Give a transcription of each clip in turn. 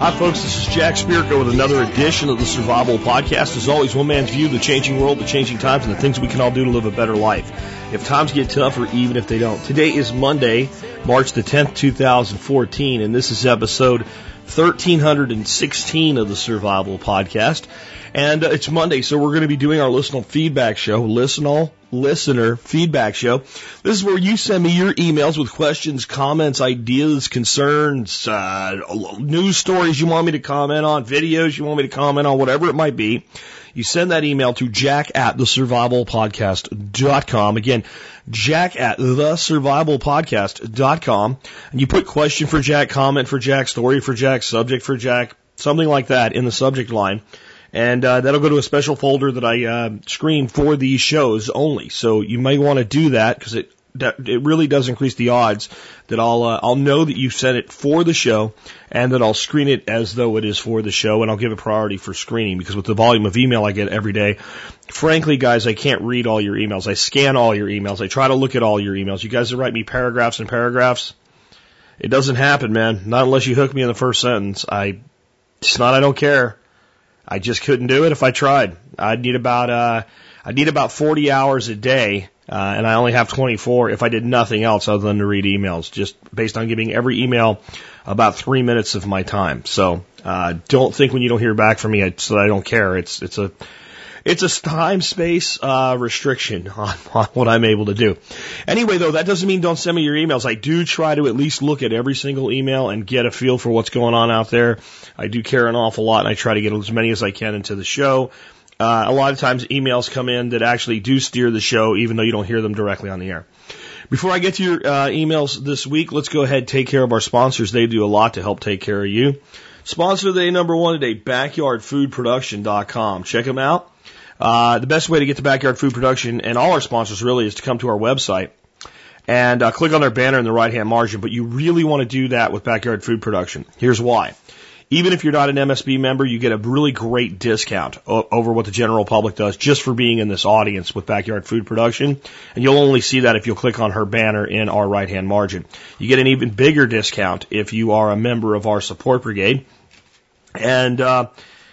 Hi, folks. This is Jack Spirko with another edition of the Survival Podcast. As always, one man's view of the changing world, the changing times, and the things we can all do to live a better life. If times get tough or even if they don't. Today is Monday, March the 10th, 2014, and this is episode 1316 of the Survival Podcast. And uh, it's Monday, so we're going to be doing our listener feedback show, listener, listener feedback show. This is where you send me your emails with questions, comments, ideas, concerns, uh, news stories you want me to comment on, videos you want me to comment on, whatever it might be. You send that email to jack at the survivalpodcast.com. Again, jack at the survivalpodcast.com. And you put question for Jack, comment for Jack, story for Jack, subject for Jack, something like that in the subject line. And uh, that'll go to a special folder that I uh, screen for these shows only. So you may want to do that because it it really does increase the odds that I'll uh, I'll know that you sent it for the show and that I'll screen it as though it is for the show and I'll give it priority for screening because with the volume of email I get every day, frankly guys, I can't read all your emails. I scan all your emails. I try to look at all your emails. You guys that write me paragraphs and paragraphs, it doesn't happen, man. Not unless you hook me in the first sentence. I it's not I don't care. I just couldn't do it if I tried. I'd need about uh I'd need about 40 hours a day uh, and I only have 24 if I did nothing else other than to read emails, just based on giving every email about three minutes of my time. So uh, don't think when you don't hear back from me it's that I don't care. It's it's a it's a time space uh, restriction on, on what I'm able to do. Anyway, though, that doesn't mean don't send me your emails. I do try to at least look at every single email and get a feel for what's going on out there. I do care an awful lot, and I try to get as many as I can into the show. Uh, a lot of times emails come in that actually do steer the show, even though you don't hear them directly on the air. Before I get to your uh, emails this week, let's go ahead and take care of our sponsors. They do a lot to help take care of you. Sponsor day number one today, backyardfoodproduction.com. Check them out. Uh, the best way to get to Backyard Food Production and all our sponsors really is to come to our website and uh, click on their banner in the right hand margin. But you really want to do that with Backyard Food Production. Here's why. Even if you're not an MSB member, you get a really great discount over what the general public does just for being in this audience with backyard food production. And you'll only see that if you'll click on her banner in our right hand margin. You get an even bigger discount if you are a member of our support brigade. And, uh,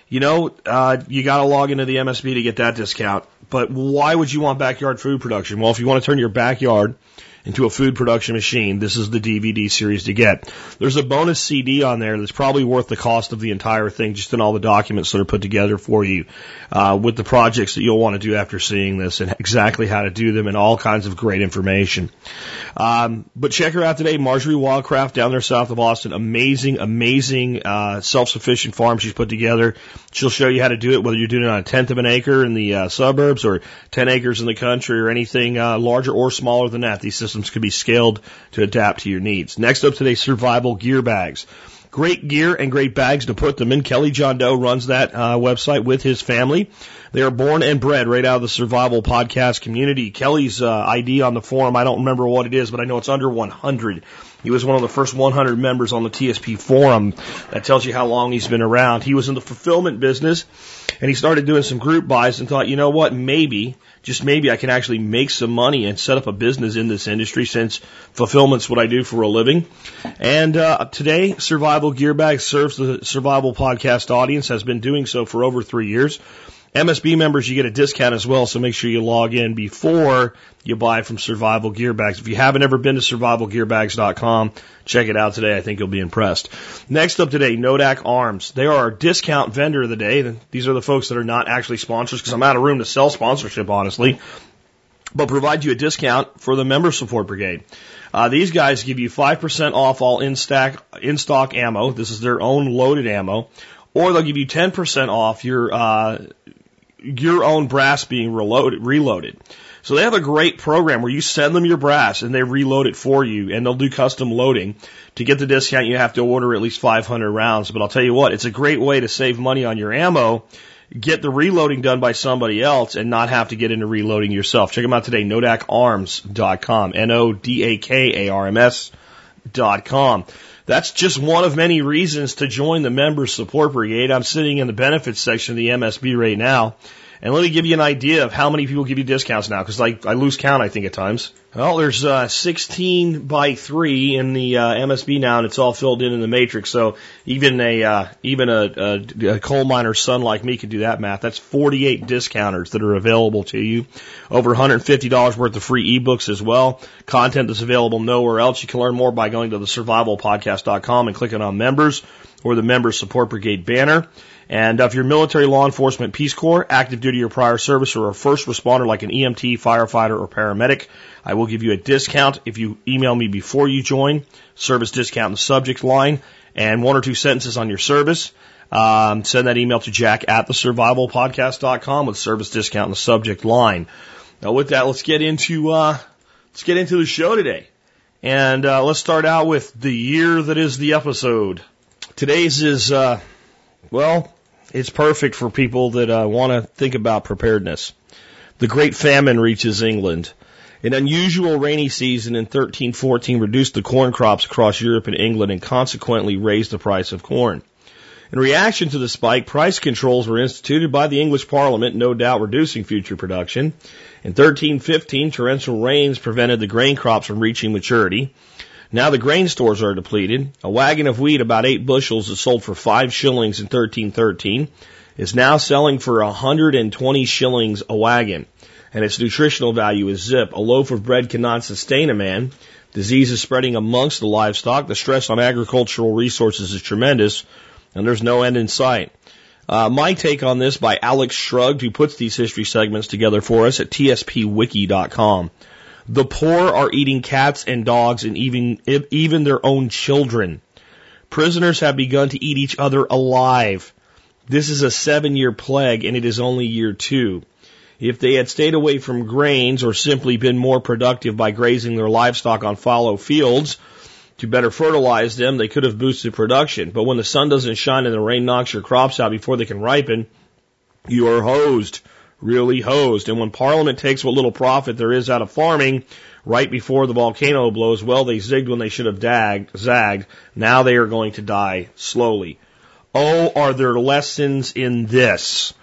you know, uh, you got to log into the MSB to get that discount. But why would you want backyard food production? Well, if you want to turn your backyard into a food production machine, this is the DVD series to get. There's a bonus CD on there that's probably worth the cost of the entire thing, just in all the documents that are put together for you, uh, with the projects that you'll want to do after seeing this and exactly how to do them and all kinds of great information. Um, but check her out today, Marjory Wildcraft down there south of Austin. Amazing, amazing, uh, self-sufficient farm she's put together. She'll show you how to do it, whether you're doing it on a tenth of an acre in the uh, suburbs or 10 acres in the country or anything uh, larger or smaller than that. These systems systems can be scaled to adapt to your needs. Next up today, survival gear bags. Great gear and great bags to put them in. Kelly John Doe runs that uh, website with his family. They are born and bred right out of the survival podcast community. Kelly's uh, ID on the forum, I don't remember what it is, but I know it's under 100. He was one of the first 100 members on the TSP forum. That tells you how long he's been around. He was in the fulfillment business and he started doing some group buys and thought, you know what, maybe just maybe I can actually make some money and set up a business in this industry since fulfillment's what I do for a living. And uh, today, Survival Gear Bag serves the Survival Podcast audience, has been doing so for over three years. MSB members, you get a discount as well, so make sure you log in before you buy from Survival Gear Bags. If you haven't ever been to survivalgearbags.com, check it out today. I think you'll be impressed. Next up today, Nodak Arms. They are our discount vendor of the day. These are the folks that are not actually sponsors because I'm out of room to sell sponsorship, honestly, but provide you a discount for the member support brigade. Uh, these guys give you 5% off all in-stock, in-stock ammo. This is their own loaded ammo. Or they'll give you 10% off your, uh, your own brass being reloaded, reloaded. So they have a great program where you send them your brass and they reload it for you and they'll do custom loading. To get the discount, you have to order at least 500 rounds. But I'll tell you what, it's a great way to save money on your ammo, get the reloading done by somebody else and not have to get into reloading yourself. Check them out today, nodakarms.com, N-O-D-A-K-A-R-M-S dot com. That's just one of many reasons to join the Members Support Brigade. I'm sitting in the benefits section of the MSB right now. And let me give you an idea of how many people give you discounts now, because I, I lose count, I think, at times. Well, there's uh, 16 by 3 in the uh, MSB now, and it's all filled in in the matrix. So even a uh, even a, a, a coal miner's son like me can do that math. That's 48 discounters that are available to you. Over $150 worth of free ebooks as well. Content that's available nowhere else. You can learn more by going to the survivalpodcast.com and clicking on members or the Members Support Brigade banner. And if you're military, law enforcement, Peace Corps, active duty or prior service, or a first responder like an EMT, firefighter, or paramedic, I will give you a discount if you email me before you join. Service discount in the subject line and one or two sentences on your service. Um, send that email to jack at the survivalpodcast.com with service discount in the subject line. Now with that, let's get into, uh, let's get into the show today. And, uh, let's start out with the year that is the episode. Today's is, uh, well, it's perfect for people that uh, want to think about preparedness. The Great Famine reaches England. An unusual rainy season in 1314 reduced the corn crops across Europe and England and consequently raised the price of corn. In reaction to the spike, price controls were instituted by the English Parliament, no doubt reducing future production. In 1315, torrential rains prevented the grain crops from reaching maturity. Now the grain stores are depleted. A wagon of wheat, about eight bushels, is sold for five shillings in 1313, is now selling for 120 shillings a wagon, and its nutritional value is zip. A loaf of bread cannot sustain a man. Disease is spreading amongst the livestock. The stress on agricultural resources is tremendous, and there's no end in sight. Uh, my take on this by Alex Shrugged, who puts these history segments together for us at tspwiki.com. The poor are eating cats and dogs and even, even their own children. Prisoners have begun to eat each other alive. This is a seven year plague and it is only year two. If they had stayed away from grains or simply been more productive by grazing their livestock on fallow fields to better fertilize them, they could have boosted production. But when the sun doesn't shine and the rain knocks your crops out before they can ripen, you are hosed really hosed. And when Parliament takes what little profit there is out of farming right before the volcano blows, well, they zigged when they should have dagged, zagged. Now they are going to die slowly. Oh, are there lessons in this?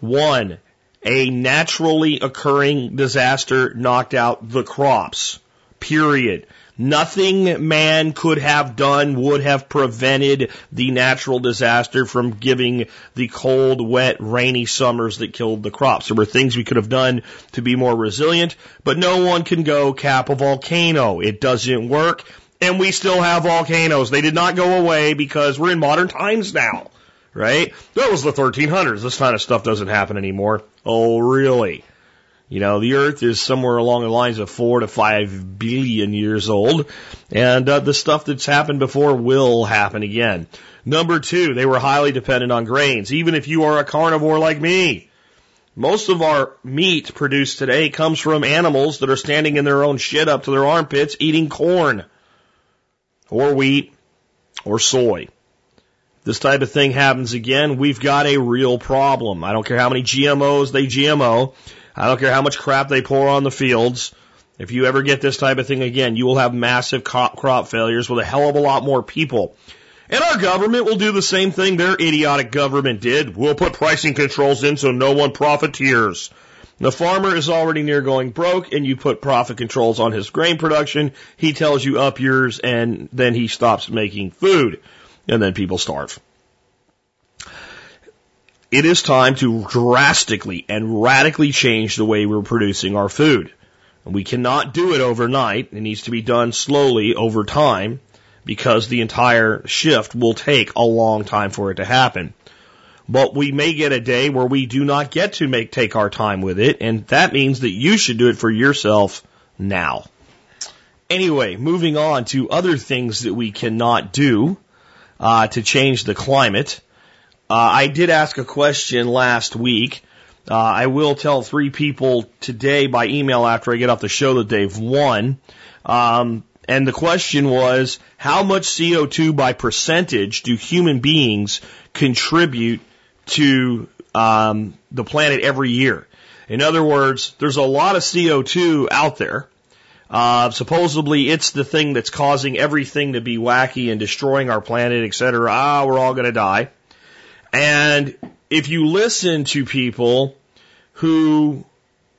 One, a naturally occurring disaster knocked out the crops. Period. Nothing man could have done would have prevented the natural disaster from giving the cold, wet, rainy summers that killed the crops. There were things we could have done to be more resilient, but no one can go cap a volcano. It doesn't work. And we still have volcanoes. They did not go away because we're in modern times now, right? That was the 1300s. This kind of stuff doesn't happen anymore. Oh, really? You know, the Earth is somewhere along the lines of four to five billion years old, and uh, the stuff that's happened before will happen again. Number two, they were highly dependent on grains, even if you are a carnivore like me. Most of our meat produced today comes from animals that are standing in their own shit up to their armpits eating corn, or wheat, or soy. This type of thing happens again, we've got a real problem. I don't care how many GMOs they GMO. I don't care how much crap they pour on the fields. If you ever get this type of thing again, you will have massive crop failures with a hell of a lot more people. And our government will do the same thing their idiotic government did. We'll put pricing controls in so no one profiteers. The farmer is already near going broke and you put profit controls on his grain production. He tells you up yours and then he stops making food and then people starve. It is time to drastically and radically change the way we're producing our food. We cannot do it overnight. It needs to be done slowly over time because the entire shift will take a long time for it to happen. But we may get a day where we do not get to make take our time with it, and that means that you should do it for yourself now. Anyway, moving on to other things that we cannot do uh, to change the climate. Uh, I did ask a question last week. Uh, I will tell three people today by email after I get off the show that they've won. Um, and the question was, how much CO2 by percentage do human beings contribute to um, the planet every year? In other words, there's a lot of CO2 out there. Uh, supposedly it's the thing that's causing everything to be wacky and destroying our planet, et cetera. Ah, we're all going to die. And if you listen to people who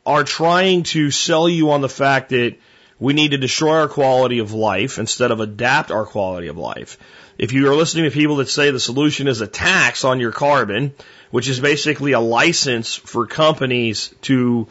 are trying to sell you on the fact that we need to destroy our quality of life instead of adapt our quality of life. If you are listening to people that say the solution is a tax on your carbon, which is basically a license for companies to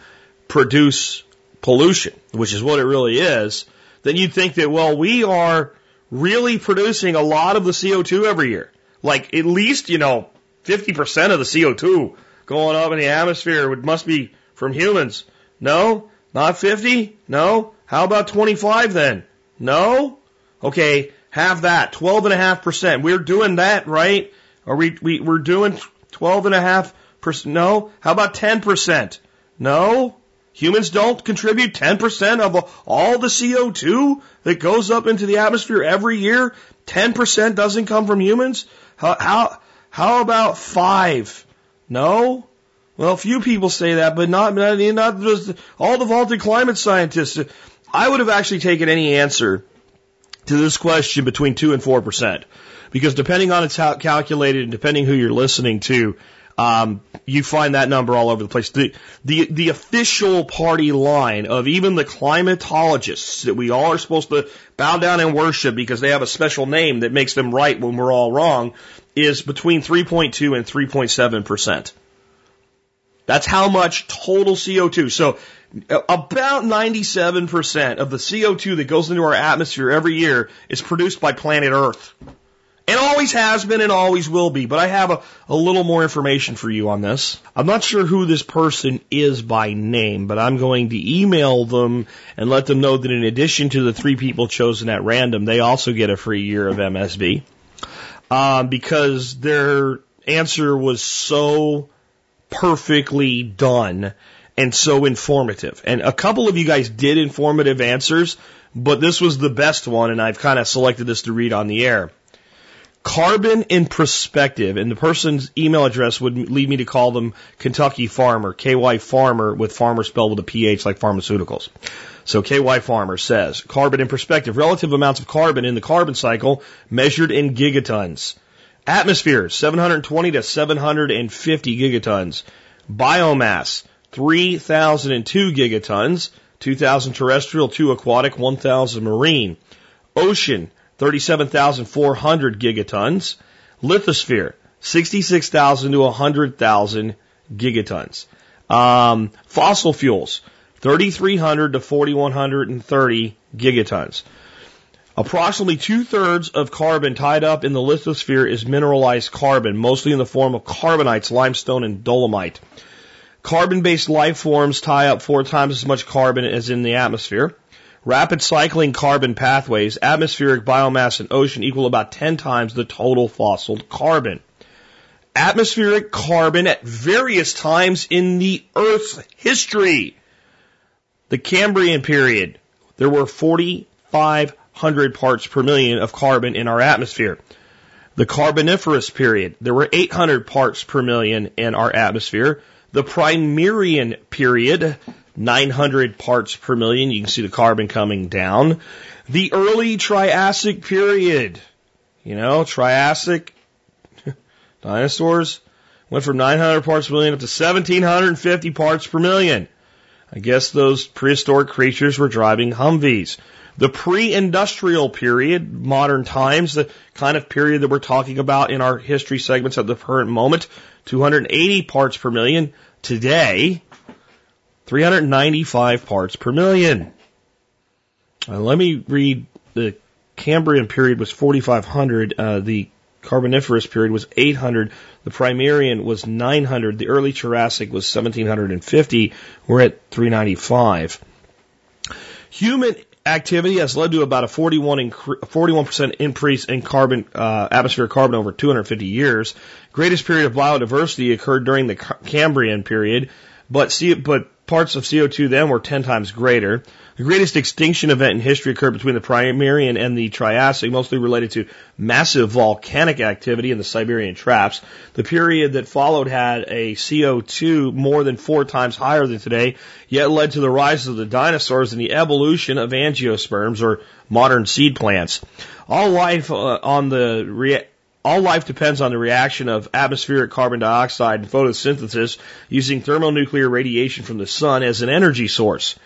produce pollution, which is what it really is, then you'd think that, well, we are really producing a lot of the CO2 every year. Like at least, you know, 50% of the CO2 going up in the atmosphere would, must be from humans. No? Not 50? No? How about 25 then? No? Okay, have that. 12.5%. We're doing that, right? Are we, we, we're doing 12.5%? No? How about 10%? No? Humans don't contribute 10% of all the CO2 that goes up into the atmosphere every year. 10% doesn't come from humans. How, how, how about five? No? Well, a few people say that, but not, not just all the vaulted climate scientists. I would have actually taken any answer to this question between two and four percent, because depending on it's how calculated and depending who you're listening to, um, you find that number all over the place. The, the, the official party line of even the climatologists that we all are supposed to bow down and worship because they have a special name that makes them right when we're all wrong is between 3.2 and 3.7 percent. That's how much total CO2. So uh, about 97% of the CO2 that goes into our atmosphere every year is produced by planet Earth. It always has been and always will be, but I have a, a little more information for you on this. I'm not sure who this person is by name, but I'm going to email them and let them know that in addition to the three people chosen at random, they also get a free year of MSB. Um, because their answer was so perfectly done and so informative. And a couple of you guys did informative answers, but this was the best one, and I've kind of selected this to read on the air. Carbon in perspective, and the person's email address would lead me to call them Kentucky Farmer, KY Pharmer, with farmer spelled with a PH like pharmaceuticals. So KY Pharmer says, carbon in perspective, relative amounts of carbon in the carbon cycle measured in gigatons. Atmosphere, 720 to 750 gigatons. Biomass, 3,002 gigatons. 2,000 terrestrial, 2 aquatic, 1,000 marine. Ocean, 37,400 gigatons. Lithosphere, 66,000 to 100,000 gigatons. Um, fossil fuels, 3,300 to 4,130 gigatons. Approximately two thirds of carbon tied up in the lithosphere is mineralized carbon, mostly in the form of carbonates, limestone, and dolomite. Carbon based life forms tie up four times as much carbon as in the atmosphere. Rapid cycling carbon pathways, atmospheric biomass, and ocean equal about 10 times the total fossil carbon. Atmospheric carbon at various times in the Earth's history. The Cambrian period, there were 45 100 parts per million of carbon in our atmosphere. The Carboniferous period, there were 800 parts per million in our atmosphere. The Primerian period, 900 parts per million. You can see the carbon coming down. The early Triassic period, you know, Triassic dinosaurs went from 900 parts per million up to 1750 parts per million. I guess those prehistoric creatures were driving Humvees. The pre-industrial period, modern times, the kind of period that we're talking about in our history segments at the current moment, 280 parts per million. Today, 395 parts per million. Uh, let me read the Cambrian period was 4,500. Uh, the Carboniferous period was 800. The Primerian was 900. The early Jurassic was 1750. We're at 395. Human activity has led to about a 41 41% increase in carbon uh, atmospheric carbon over 250 years. Greatest period of biodiversity occurred during the Cambrian period, but see but parts of CO2 then were 10 times greater. The greatest extinction event in history occurred between the Primarian and the Triassic, mostly related to massive volcanic activity in the Siberian traps. The period that followed had a CO2 more than four times higher than today, yet led to the rise of the dinosaurs and the evolution of angiosperms or modern seed plants. All life uh, on the rea- all life depends on the reaction of atmospheric carbon dioxide and photosynthesis using thermonuclear radiation from the sun as an energy source.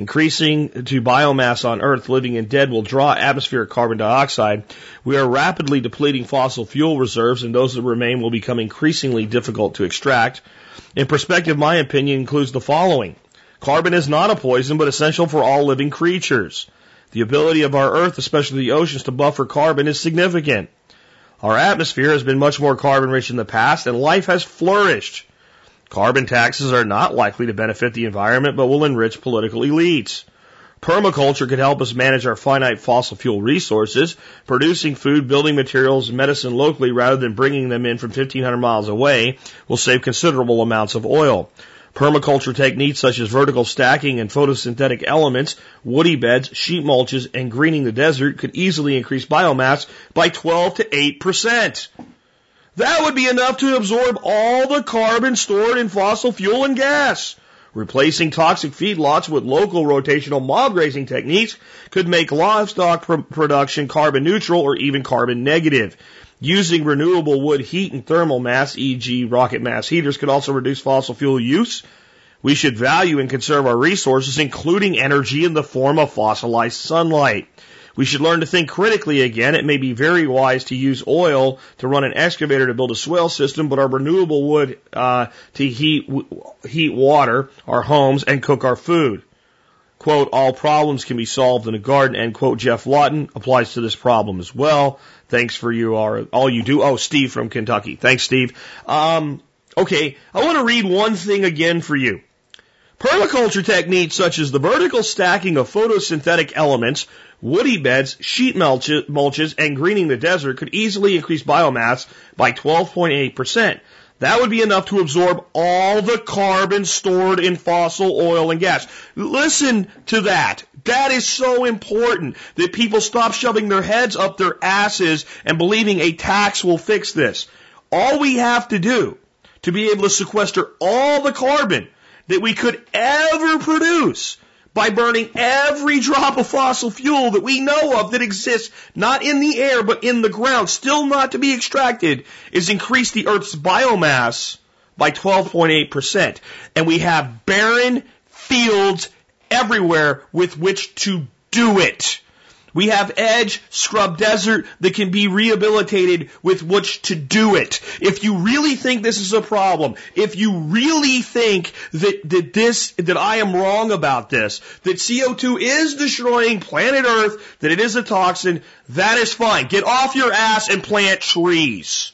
Increasing to biomass on Earth, living and dead will draw atmospheric carbon dioxide. We are rapidly depleting fossil fuel reserves, and those that remain will become increasingly difficult to extract. In perspective, my opinion includes the following. Carbon is not a poison, but essential for all living creatures. The ability of our Earth, especially the oceans, to buffer carbon is significant. Our atmosphere has been much more carbon rich in the past and life has flourished. Carbon taxes are not likely to benefit the environment but will enrich political elites. Permaculture could help us manage our finite fossil fuel resources, producing food, building materials, and medicine locally rather than bringing them in from 1500 miles away will save considerable amounts of oil. Permaculture techniques such as vertical stacking and photosynthetic elements, woody beds, sheet mulches, and greening the desert could easily increase biomass by 12 to 8%. That would be enough to absorb all the carbon stored in fossil fuel and gas. Replacing toxic feedlots with local rotational mob grazing techniques could make livestock pr- production carbon neutral or even carbon negative. Using renewable wood heat and thermal mass, e.g. rocket mass heaters, could also reduce fossil fuel use. We should value and conserve our resources, including energy in the form of fossilized sunlight. We should learn to think critically again. It may be very wise to use oil to run an excavator to build a swale system, but our renewable wood uh, to heat heat water, our homes, and cook our food. Quote, all problems can be solved in a garden, end quote, Geoff Lawton applies to this problem as well. Thanks for you are all you do. Oh, Steve from Kentucky. Thanks, Steve. Um, okay, I want to read one thing again for you. Permaculture techniques such as the vertical stacking of photosynthetic elements, woody beds, sheet mulches, and greening the desert could easily increase biomass by 12.8%. That would be enough to absorb all the carbon stored in fossil oil and gas. Listen to that. That is so important that people stop shoving their heads up their asses and believing a tax will fix this. All we have to do to be able to sequester all the carbon that we could ever produce by burning every drop of fossil fuel that we know of that exists not in the air but in the ground, still not to be extracted, is increase the Earth's biomass by 12.8%. And we have barren fields everywhere with which to do it. We have edge, scrub desert that can be rehabilitated with which to do it. If you really think this is a problem, if you really think that, that this, that I am wrong about this, that CO2 is destroying planet Earth, that it is a toxin, that is fine. Get off your ass and plant trees.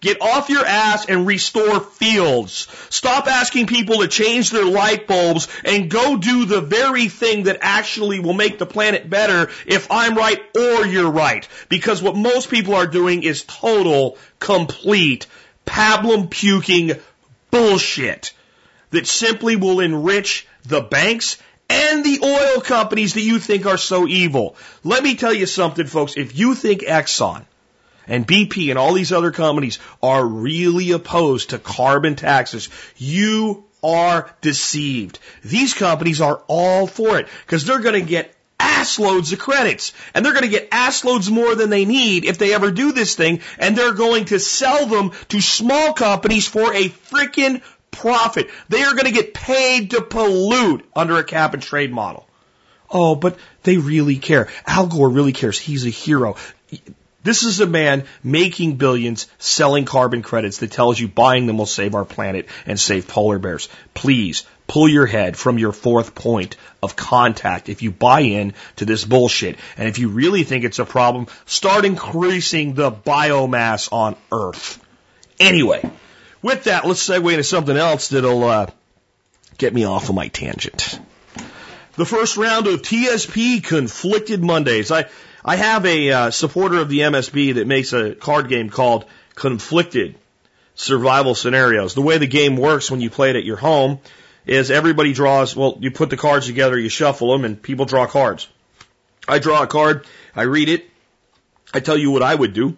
Get off your ass and restore fields. Stop asking people to change their light bulbs and go do the very thing that actually will make the planet better if I'm right or you're right. Because what most people are doing is total, complete, pablum puking bullshit that simply will enrich the banks and the oil companies that you think are so evil. Let me tell you something, folks. If you think Exxon and BP and all these other companies are really opposed to carbon taxes, you are deceived. These companies are all for it because they're going to get ass loads of credits and they're going to get ass loads more than they need if they ever do this thing and they're going to sell them to small companies for a freaking profit. They are going to get paid to pollute under a cap and trade model. Oh, but they really care. Al Gore really cares. He's a hero. This is a man making billions selling carbon credits that tells you buying them will save our planet and save polar bears. Please pull your head from your fourth point of contact if you buy in to this bullshit. And if you really think it's a problem, start increasing the biomass on Earth. Anyway, with that, let's segue into something else that'll uh, get me off of my tangent. The first round of TSP Conflicted Mondays. I I have a uh, supporter of the MSB that makes a card game called Conflicted Survival Scenarios. The way the game works when you play it at your home is everybody draws, well, you put the cards together, you shuffle them, and people draw cards. I draw a card, I read it, I tell you what I would do.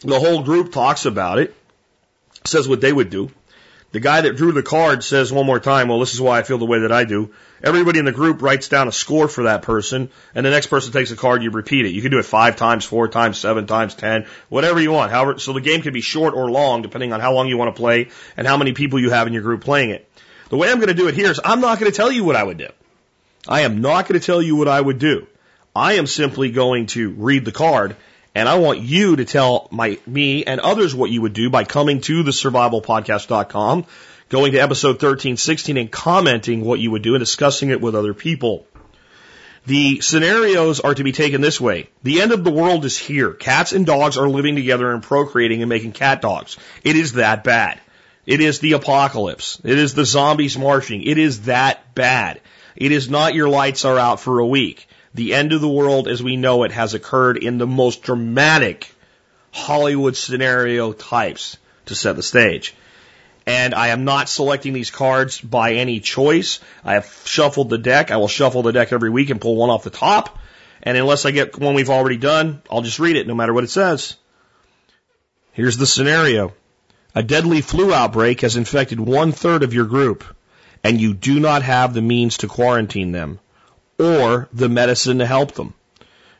The whole group talks about it, says what they would do. The guy that drew the card says one more time, well, this is why I feel the way that I do. Everybody in the group writes down a score for that person, and the next person takes a card, you repeat it. You can do it five times, four times, seven times, ten, whatever you want. However, so the game can be short or long, depending on how long you want to play and how many people you have in your group playing it. The way I'm going to do it here is I'm not going to tell you what I would do. I am not going to tell you what I would do. I am simply going to read the card and I want you to tell my, me and others what you would do by coming to the survivalpodcast.com, going to episode 13, 16 and commenting what you would do and discussing it with other people. The scenarios are to be taken this way. The end of the world is here. Cats and dogs are living together and procreating and making cat dogs. It is that bad. It is the apocalypse. It is the zombies marching. It is that bad. It is not your lights are out for a week. The end of the world as we know it has occurred in the most dramatic Hollywood scenario types to set the stage. And I am not selecting these cards by any choice. I have shuffled the deck. I will shuffle the deck every week and pull one off the top. And unless I get one we've already done, I'll just read it no matter what it says. Here's the scenario. A deadly flu outbreak has infected one third of your group, and you do not have the means to quarantine them or the medicine to help them.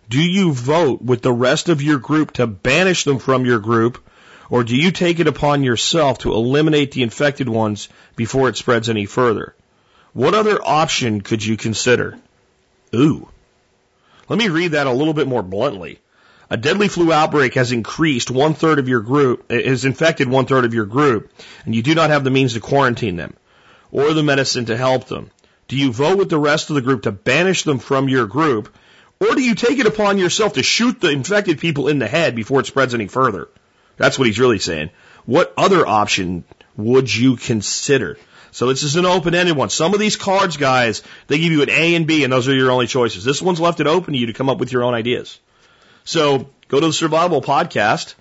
Do you vote with the rest of your group to banish them from your group, or do you take it upon yourself to eliminate the infected ones before it spreads any further? What other option could you consider? Ooh. Let me read that a little bit more bluntly. A deadly flu outbreak has increased one third of your group, has infected one third of your group, and you do not have the means to quarantine them or the medicine to help them. Do you vote with the rest of the group to banish them from your group, or do you take it upon yourself to shoot the infected people in the head before it spreads any further? That's what he's really saying. What other option would you consider? So this is an open-ended one. Some of these cards, guys, they give you an A and B, and those are your only choices. This one's left it open to you to come up with your own ideas. So go to the Survival Podcast,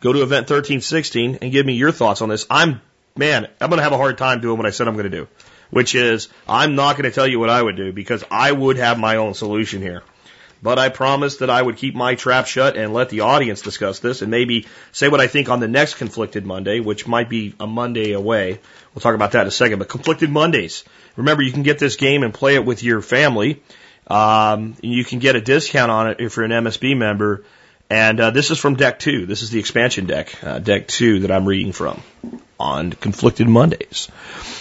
go to event 1316 and give me your thoughts on this. I'm, man, I'm going to have a hard time doing what I said I'm going to do, which is I'm not going to tell you what I would do because I would have my own solution here. But I promised that I would keep my trap shut and let the audience discuss this and maybe say what I think on the next Conflicted Monday, which might be a Monday away. We'll talk about that in a second. But Conflicted Mondays. Remember, you can get this game and play it with your family. Um, you can get a discount on it if you're an MSB member. And uh, this is from deck two. This is the expansion deck, uh, deck two that I'm reading from on Conflicted Mondays.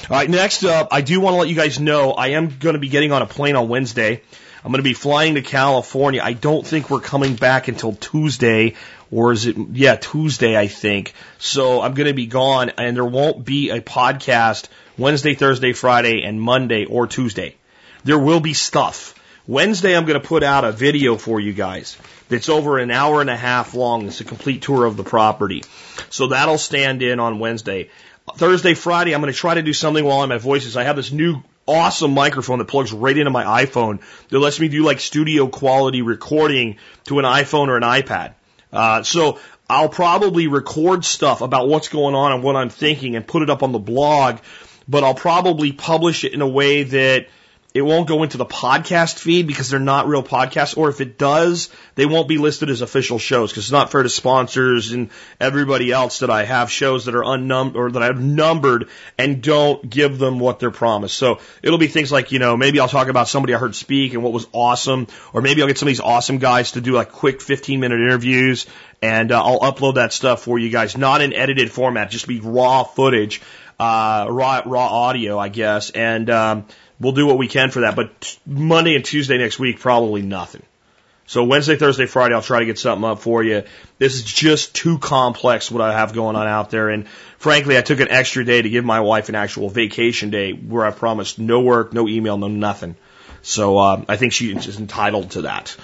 All right, next up, I do want to let you guys know I am going to be getting on a plane on Wednesday. I'm going to be flying to California. I don't think we're coming back until Tuesday, or is it, yeah, Tuesday, I think. So I'm going to be gone, and there won't be a podcast Wednesday, Thursday, Friday, and Monday or Tuesday. There will be stuff. Wednesday, I'm going to put out a video for you guys that's over an hour and a half long. It's a complete tour of the property. So that'll stand in on Wednesday. Thursday, Friday, I'm going to try to do something while I'm at Voices. I have this new awesome microphone that plugs right into my iPhone that lets me do like studio quality recording to an iPhone or an iPad. Uh, so I'll probably record stuff about what's going on and what I'm thinking and put it up on the blog, but I'll probably publish it in a way that it won't go into the podcast feed because they're not real podcasts, or if it does, they won't be listed as official shows because it's not fair to sponsors and everybody else that I have shows that are unnumbered or that I've numbered and don't give them what they're promised. So it'll be things like, you know, maybe I'll talk about somebody I heard speak and what was awesome, or maybe I'll get some of these awesome guys to do like quick 15 minute interviews and uh, I'll upload that stuff for you guys, not in edited format, just be raw footage, uh, raw, raw audio, I guess. And, um, we'll do what we can for that. But Monday and Tuesday next week, probably nothing. So Wednesday, Thursday, Friday, I'll try to get something up for you. This is just too complex what I have going on out there. And frankly, I took an extra day to give my wife an actual vacation day where I promised no work, no email, no nothing. So uh, I think she is entitled to that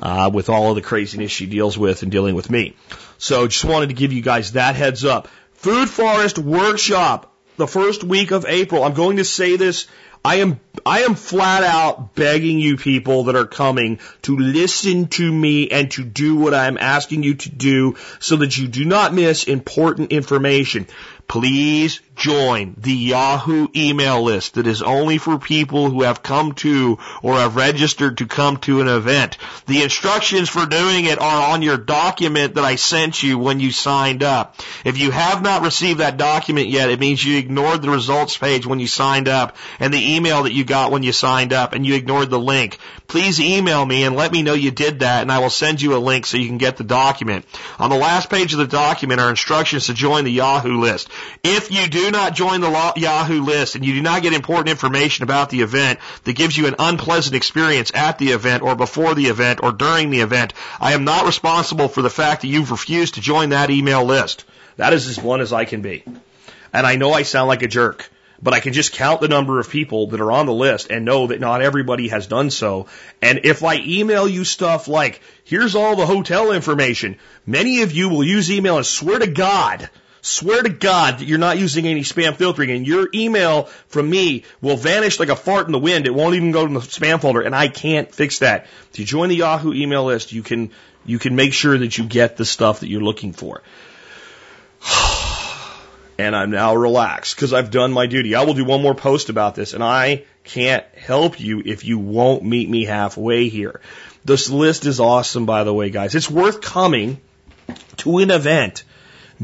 uh, with all of the craziness she deals with and dealing with me. So just wanted to give you guys that heads up. Food Forest Workshop, the first week of April. I'm going to say this I am, I am flat out begging you people that are coming to listen to me and to do what I'm asking you to do so that you do not miss important information. Please join the Yahoo email list that is only for people who have come to or have registered to come to an event. The instructions for doing it are on your document that I sent you when you signed up. If you have not received that document yet, it means you ignored the results page when you signed up and the email that you got when you signed up and you ignored the link. Please email me and let me know you did that and I will send you a link so you can get the document. On the last page of the document are instructions to join the Yahoo list. If you do not join the Yahoo list and you do not get important information about the event that gives you an unpleasant experience at the event or before the event or during the event, I am not responsible for the fact that you've refused to join that email list. That is as blunt as I can be. And I know I sound like a jerk, but I can just count the number of people that are on the list and know that not everybody has done so. And if I email you stuff like, here's all the hotel information, many of you will use email and swear to God Swear to God that you're not using any spam filtering and your email from me will vanish like a fart in the wind. It won't even go to the spam folder and I can't fix that. If you join the Yahoo email list, you can, you can make sure that you get the stuff that you're looking for. and I'm now relaxed because I've done my duty. I will do one more post about this and I can't help you if you won't meet me halfway here. This list is awesome, by the way, guys. It's worth coming to an event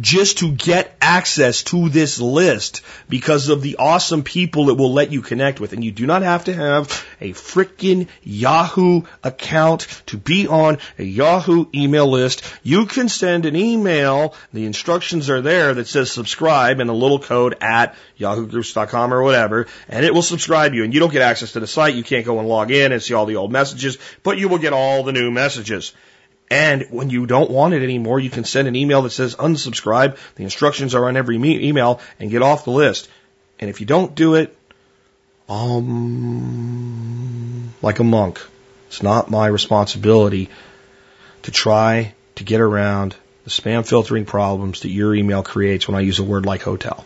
just to get access to this list because of the awesome people it will let you connect with. And you do not have to have a freaking Yahoo account to be on a Yahoo email list. You can send an email. The instructions are there that says subscribe and a little code at yahoogroups.com or whatever, and it will subscribe you. And you don't get access to the site. You can't go and log in and see all the old messages, but you will get all the new messages. And when you don't want it anymore, you can send an email that says unsubscribe. The instructions are on every email and get off the list. And if you don't do it, um, like a monk, it's not my responsibility to try to get around the spam filtering problems that your email creates when I use a word like hotel.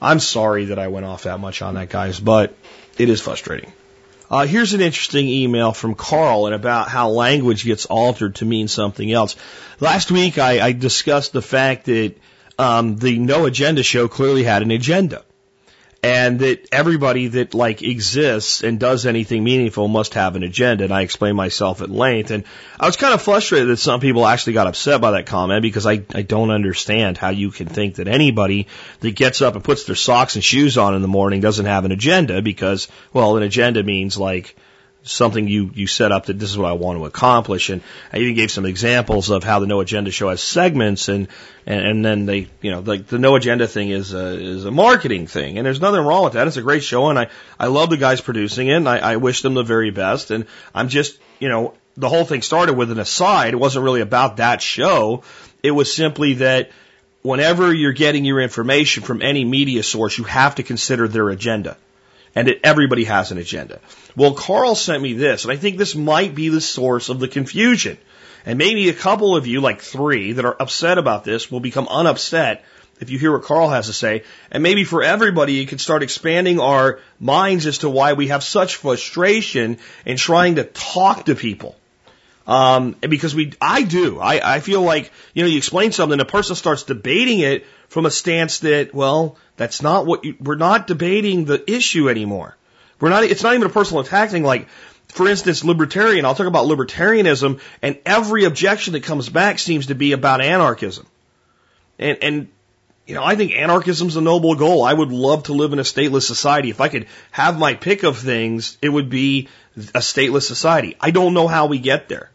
I'm sorry that I went off that much on that, guys, but it is frustrating. Uh, here's an interesting email from Carl and about how language gets altered to mean something else. Last week I, I discussed the fact that um, the No Agenda show clearly had an agenda and that everybody that like exists and does anything meaningful must have an agenda. And I explained myself at length. And I was kind of frustrated that some people actually got upset by that comment because I, I don't understand how you can think that anybody that gets up and puts their socks and shoes on in the morning doesn't have an agenda because, well, an agenda means like, something you, you set up that this is what I want to accomplish. And I even gave some examples of how the No Agenda show has segments and, and, and then they, you know, like the No Agenda thing is a, is a marketing thing. And there's nothing wrong with that. It's a great show and I, I love the guys producing it and I, I wish them the very best. And I'm just, you know, the whole thing started with an aside. It wasn't really about that show. It was simply that whenever you're getting your information from any media source, you have to consider their agenda and it, everybody has an agenda. Well, Carl sent me this, and I think this might be the source of the confusion. And maybe a couple of you, like three, that are upset about this will become unupset if you hear what Carl has to say. And maybe for everybody, it could start expanding our minds as to why we have such frustration in trying to talk to people. Um, because we, I do. I, I feel like, you know, you explain something, a person starts debating it from a stance that, well, that's not what you, we're not debating the issue anymore. We're not, it's not even a personal attack thing. Like, for instance, libertarian, I'll talk about libertarianism and every objection that comes back seems to be about anarchism. And, and, you know, I think anarchism's a noble goal. I would love to live in a stateless society. If I could have my pick of things, it would be a stateless society. I don't know how we get there.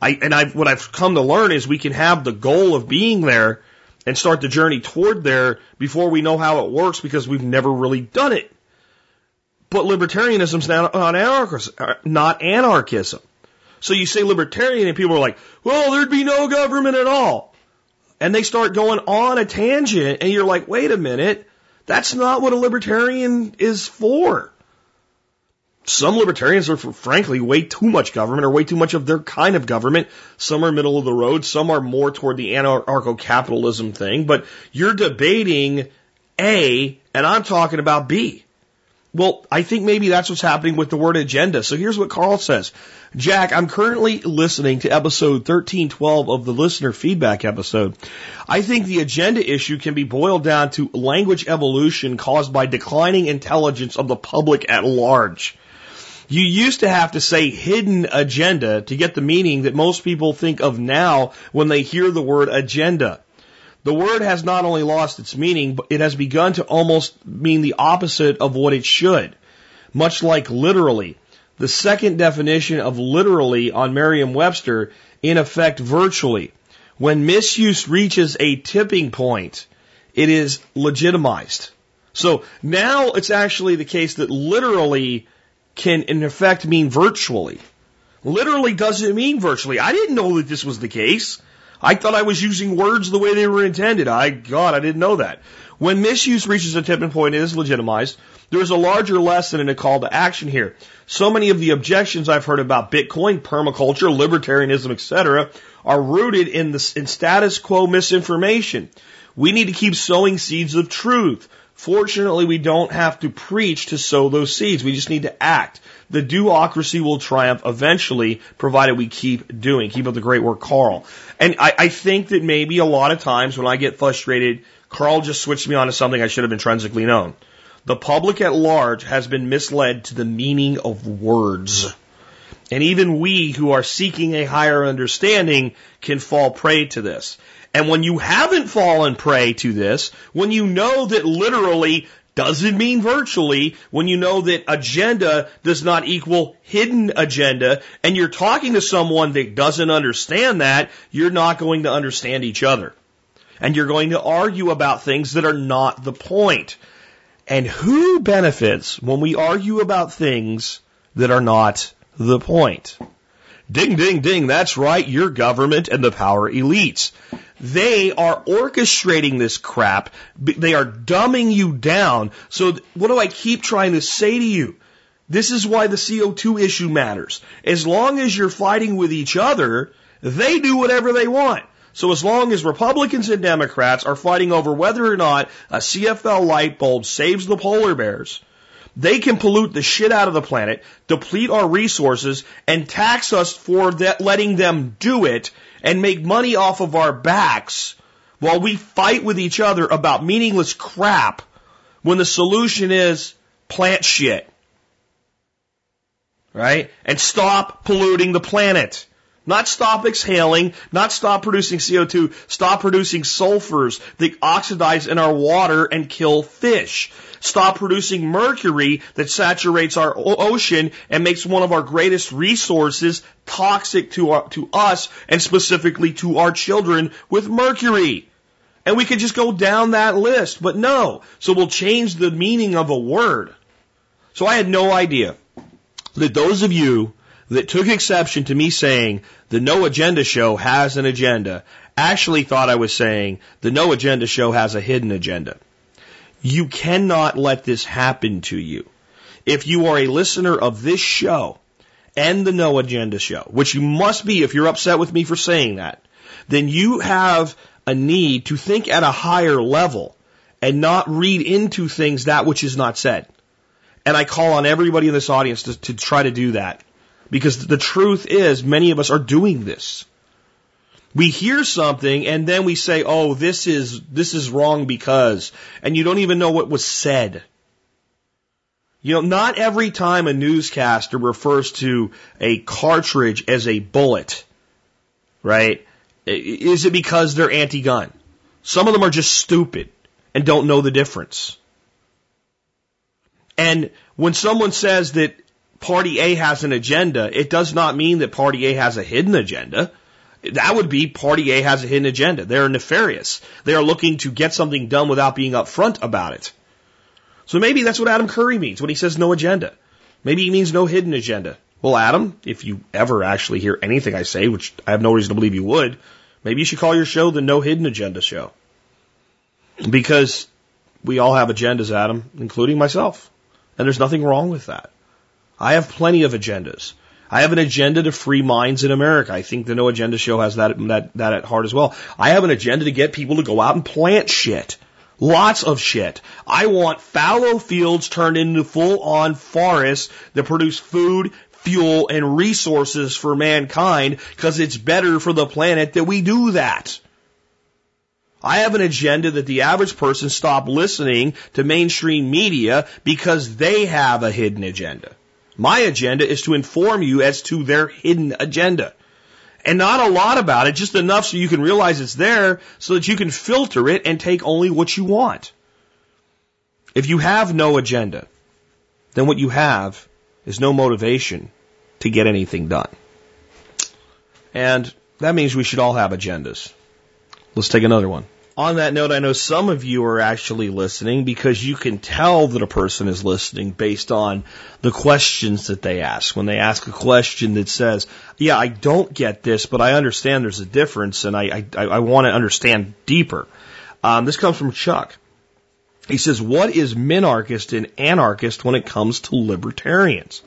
I, and I've, what I've come to learn is we can have the goal of being there and start the journey toward there before we know how it works because we've never really done it. But libertarianism's not, not, anarchism, uh, not anarchism. So you say libertarian and people are like, well, there'd be no government at all. And they start going on a tangent and you're like, wait a minute, that's not what a libertarian is for. Some libertarians are, frankly, way too much government or way too much of their kind of government. Some are middle of the road. Some are more toward the anarcho-capitalism thing. But you're debating A, and I'm talking about B. Well, I think maybe that's what's happening with the word agenda. So here's what Carl says. Jack, I'm currently listening to episode 1312 of the listener feedback episode. I think the agenda issue can be boiled down to language evolution caused by declining intelligence of the public at large. You used to have to say hidden agenda to get the meaning that most people think of now when they hear the word agenda. The word has not only lost its meaning, but it has begun to almost mean the opposite of what it should. Much like literally. The second definition of literally on Merriam-Webster, in effect virtually. When misuse reaches a tipping point, it is legitimized. So now it's actually the case that literally can in effect mean virtually. Literally doesn't mean virtually. I didn't know that this was the case. I thought I was using words the way they were intended. I, God, I didn't know that. When misuse reaches a tipping point, it is legitimized. There is a larger lesson and a call to action here. So many of the objections I've heard about Bitcoin, permaculture, libertarianism, etc., are rooted in the in status quo misinformation. We need to keep sowing seeds of truth. Fortunately, we don't have to preach to sow those seeds. We just need to act. The doocracy will triumph eventually, provided we keep doing. Keep up the great work, Carl. And I, I think that maybe a lot of times when I get frustrated, Carl just switched me on to something I should have intrinsically known. The public at large has been misled to the meaning of words. And even we who are seeking a higher understanding can fall prey to this. And when you haven't fallen prey to this, when you know that literally doesn't mean virtually, when you know that agenda does not equal hidden agenda, and you're talking to someone that doesn't understand that, you're not going to understand each other. And you're going to argue about things that are not the point. And who benefits when we argue about things that are not the point? Ding, ding, ding. That's right. Your government and the power elites. They are orchestrating this crap. They are dumbing you down. So what do I keep trying to say to you? This is why the CO2 issue matters. As long as you're fighting with each other, they do whatever they want. So as long as Republicans and Democrats are fighting over whether or not a CFL light bulb saves the polar bears, they can pollute the shit out of the planet, deplete our resources, and tax us for that, letting them do it and make money off of our backs while we fight with each other about meaningless crap when the solution is plant shit. Right? And stop polluting the planet. Not stop exhaling, not stop producing CO2, stop producing sulfurs that oxidize in our water and kill fish. Stop producing mercury that saturates our ocean and makes one of our greatest resources toxic to, our, to us and specifically to our children with mercury. And we could just go down that list, but no. So we'll change the meaning of a word. So I had no idea that those of you that took exception to me saying the No Agenda Show has an agenda actually thought I was saying the No Agenda Show has a hidden agenda. You cannot let this happen to you. If you are a listener of this show and the No Agenda Show, which you must be if you're upset with me for saying that, then you have a need to think at a higher level and not read into things that which is not said. And I call on everybody in this audience to, to try to do that. Because the truth is, many of us are doing this. We hear something and then we say, oh, this is, this is wrong because, and you don't even know what was said. You know, not every time a newscaster refers to a cartridge as a bullet, right? Is it because they're anti-gun? Some of them are just stupid and don't know the difference. And when someone says that Party A has an agenda, it does not mean that Party A has a hidden agenda. That would be Party A has a hidden agenda. They're nefarious. They are looking to get something done without being upfront about it. So maybe that's what Adam Curry means when he says no agenda. Maybe he means no hidden agenda. Well, Adam, if you ever actually hear anything I say, which I have no reason to believe you would, maybe you should call your show the No Hidden Agenda Show. Because we all have agendas, Adam, including myself. And there's nothing wrong with that. I have plenty of agendas. I have an agenda to free minds in America. I think the No Agenda Show has that, that, that at heart as well. I have an agenda to get people to go out and plant shit. Lots of shit. I want fallow fields turned into full on forests that produce food, fuel, and resources for mankind because it's better for the planet that we do that. I have an agenda that the average person stop listening to mainstream media because they have a hidden agenda. My agenda is to inform you as to their hidden agenda. And not a lot about it, just enough so you can realize it's there so that you can filter it and take only what you want. If you have no agenda, then what you have is no motivation to get anything done. And that means we should all have agendas. Let's take another one. On that note, I know some of you are actually listening because you can tell that a person is listening based on the questions that they ask. When they ask a question that says, yeah, I don't get this, but I understand there's a difference and I, I, I want to understand deeper. Um, this comes from Chuck. He says, what is minarchist and anarchist when it comes to libertarians?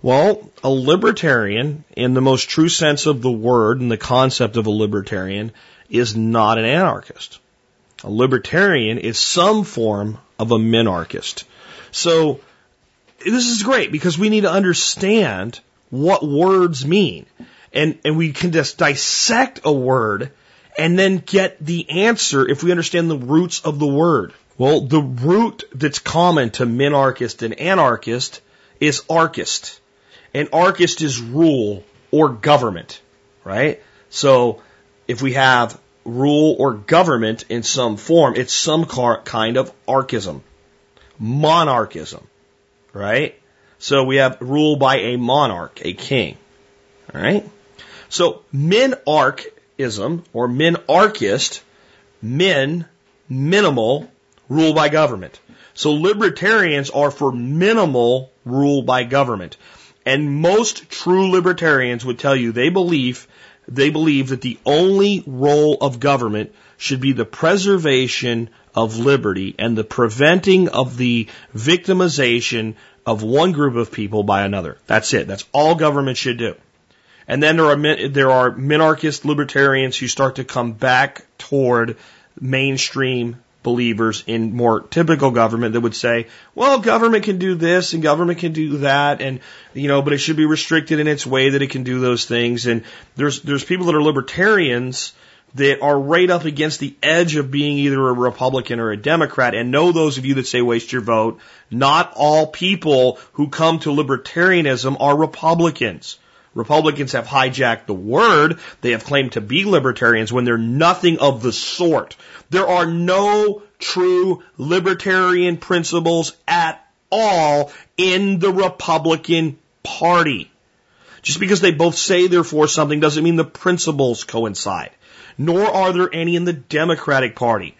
Well, a libertarian, in the most true sense of the word and the concept of a libertarian, is not an anarchist. A libertarian is some form of a minarchist. So this is great because we need to understand what words mean. And, and we can just dissect a word and then get the answer if we understand the roots of the word. Well, the root that's common to minarchist and anarchist is archist. And archist is rule or government, right? So if we have rule or government in some form, it's some kind of archism, monarchism, right? So we have rule by a monarch, a king, right? So minarchism or minarchist, min, minimal, rule by government. So libertarians are for minimal rule by government. And most true libertarians would tell you they believe they believe that the only role of government should be the preservation of liberty and the preventing of the victimization of one group of people by another. That's it. That's all government should do. And then there are there are minarchist libertarians who start to come back toward mainstream believers in more typical government that would say, well, government can do this and government can do that and, you know, but it should be restricted in its way that it can do those things. And there's, there's people that are libertarians that are right up against the edge of being either a Republican or a Democrat. And know those of you that say waste your vote, not all people who come to libertarianism are Republicans. Republicans have hijacked the word. They have claimed to be libertarians when they're nothing of the sort. There are no true libertarian principles at all in the Republican Party. Just because they both say they're for something doesn't mean the principles coincide. Nor are there any in the Democratic Party.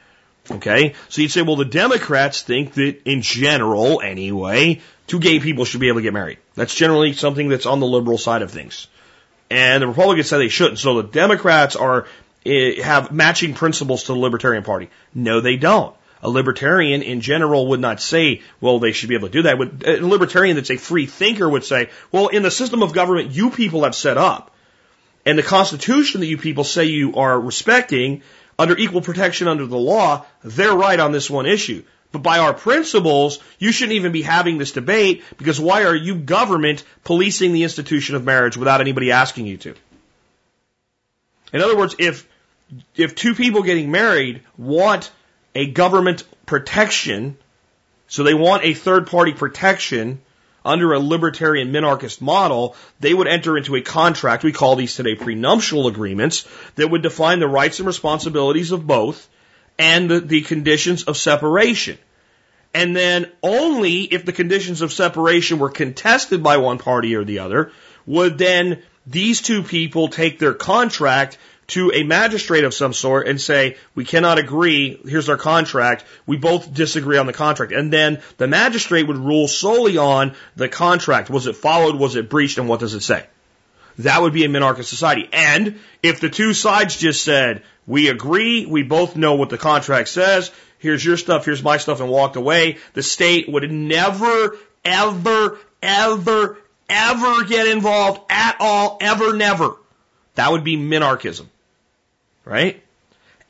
Okay? So you'd say, well, the Democrats think that in general, anyway, two gay people should be able to get married. That's generally something that's on the liberal side of things. And the Republicans say they shouldn't. So the Democrats are Eh, have matching principles to the Libertarian Party. No, they don't. A libertarian in general would not say, well, they should be able to do that. A libertarian that's a free thinker would say, well, in the system of government you people have set up, and the Constitution that you people say you are respecting, under equal protection under the law, they're right on this one issue. But by our principles, you shouldn't even be having this debate because why are you government policing the institution of marriage without anybody asking you to? In other words, if if two people getting married want a government protection, so they want a third party protection under a libertarian minarchist model, they would enter into a contract, we call these today prenuptial agreements, that would define the rights and responsibilities of both and the, the conditions of separation. And then only if the conditions of separation were contested by one party or the other, would then these two people take their contract to a magistrate of some sort and say, we cannot agree, here's our contract, we both disagree on the contract. And then the magistrate would rule solely on the contract. Was it followed? Was it breached? And what does it say? That would be a minarchist society. And if the two sides just said, we agree, we both know what the contract says, here's your stuff, here's my stuff, and walked away, the state would never, ever, ever, ever get involved at all, ever, never. That would be minarchism right?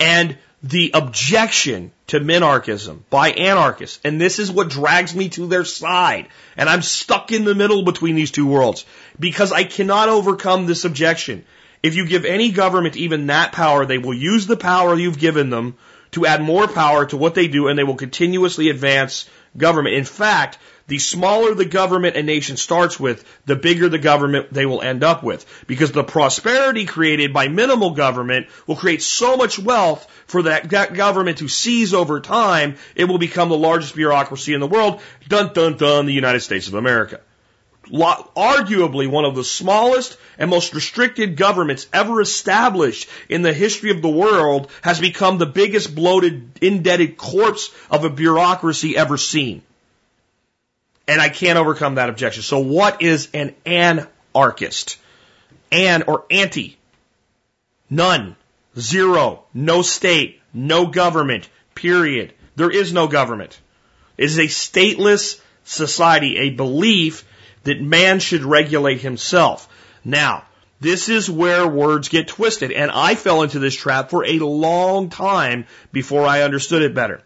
And the objection to minarchism by anarchists, and this is what drags me to their side, and I'm stuck in the middle between these two worlds, because I cannot overcome this objection. If you give any government even that power, they will use the power you've given them to add more power to what they do, and they will continuously advance government. In fact, the smaller the government a nation starts with, the bigger the government they will end up with. Because the prosperity created by minimal government will create so much wealth for that, that government to seize over time, it will become the largest bureaucracy in the world. Dun dun dun, the United States of America. Arguably one of the smallest and most restricted governments ever established in the history of the world has become the biggest bloated, indebted corpse of a bureaucracy ever seen. And I can't overcome that objection. So what is an anarchist? An or anti? None. Zero. No state. No government. Period. There is no government. It is a stateless society, a belief that man should regulate himself. Now, this is where words get twisted, and I fell into this trap for a long time before I understood it better.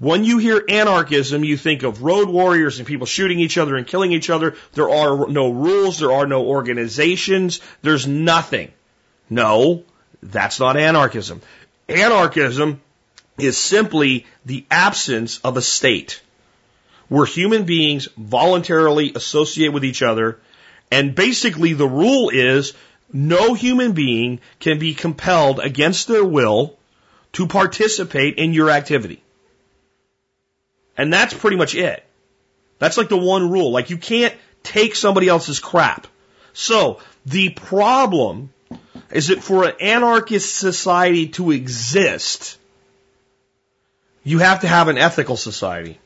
When you hear anarchism, you think of road warriors and people shooting each other and killing each other. There are no rules. There are no organizations. There's nothing. No, that's not anarchism. Anarchism is simply the absence of a state where human beings voluntarily associate with each other. And basically the rule is no human being can be compelled against their will to participate in your activity. And that's pretty much it. That's like the one rule. Like you can't take somebody else's crap. So the problem is that for an anarchist society to exist, you have to have an ethical society.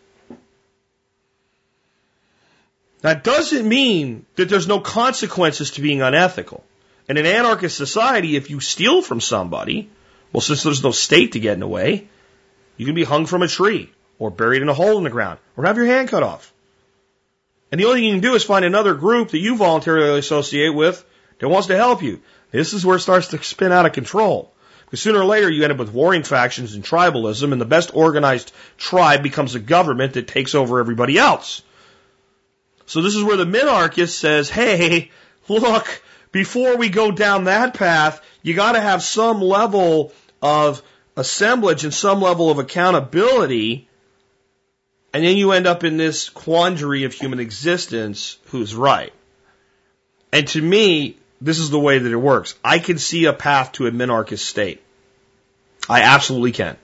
That doesn't mean that there's no consequences to being unethical. In an anarchist society, if you steal from somebody, well, since there's no state to get in the way, you can be hung from a tree or buried in a hole in the ground, or have your hand cut off. And the only thing you can do is find another group that you voluntarily associate with that wants to help you. This is where it starts to spin out of control. Because sooner or later you end up with warring factions and tribalism, and the best organized tribe becomes a government that takes over everybody else. So this is where the minarchist says, hey, look, before we go down that path, you gotta have some level of assemblage and some level of accountability and then you end up in this quandary of human existence who's right. And to me, this is the way that it works. I can see a path to a minarchist state. I absolutely can.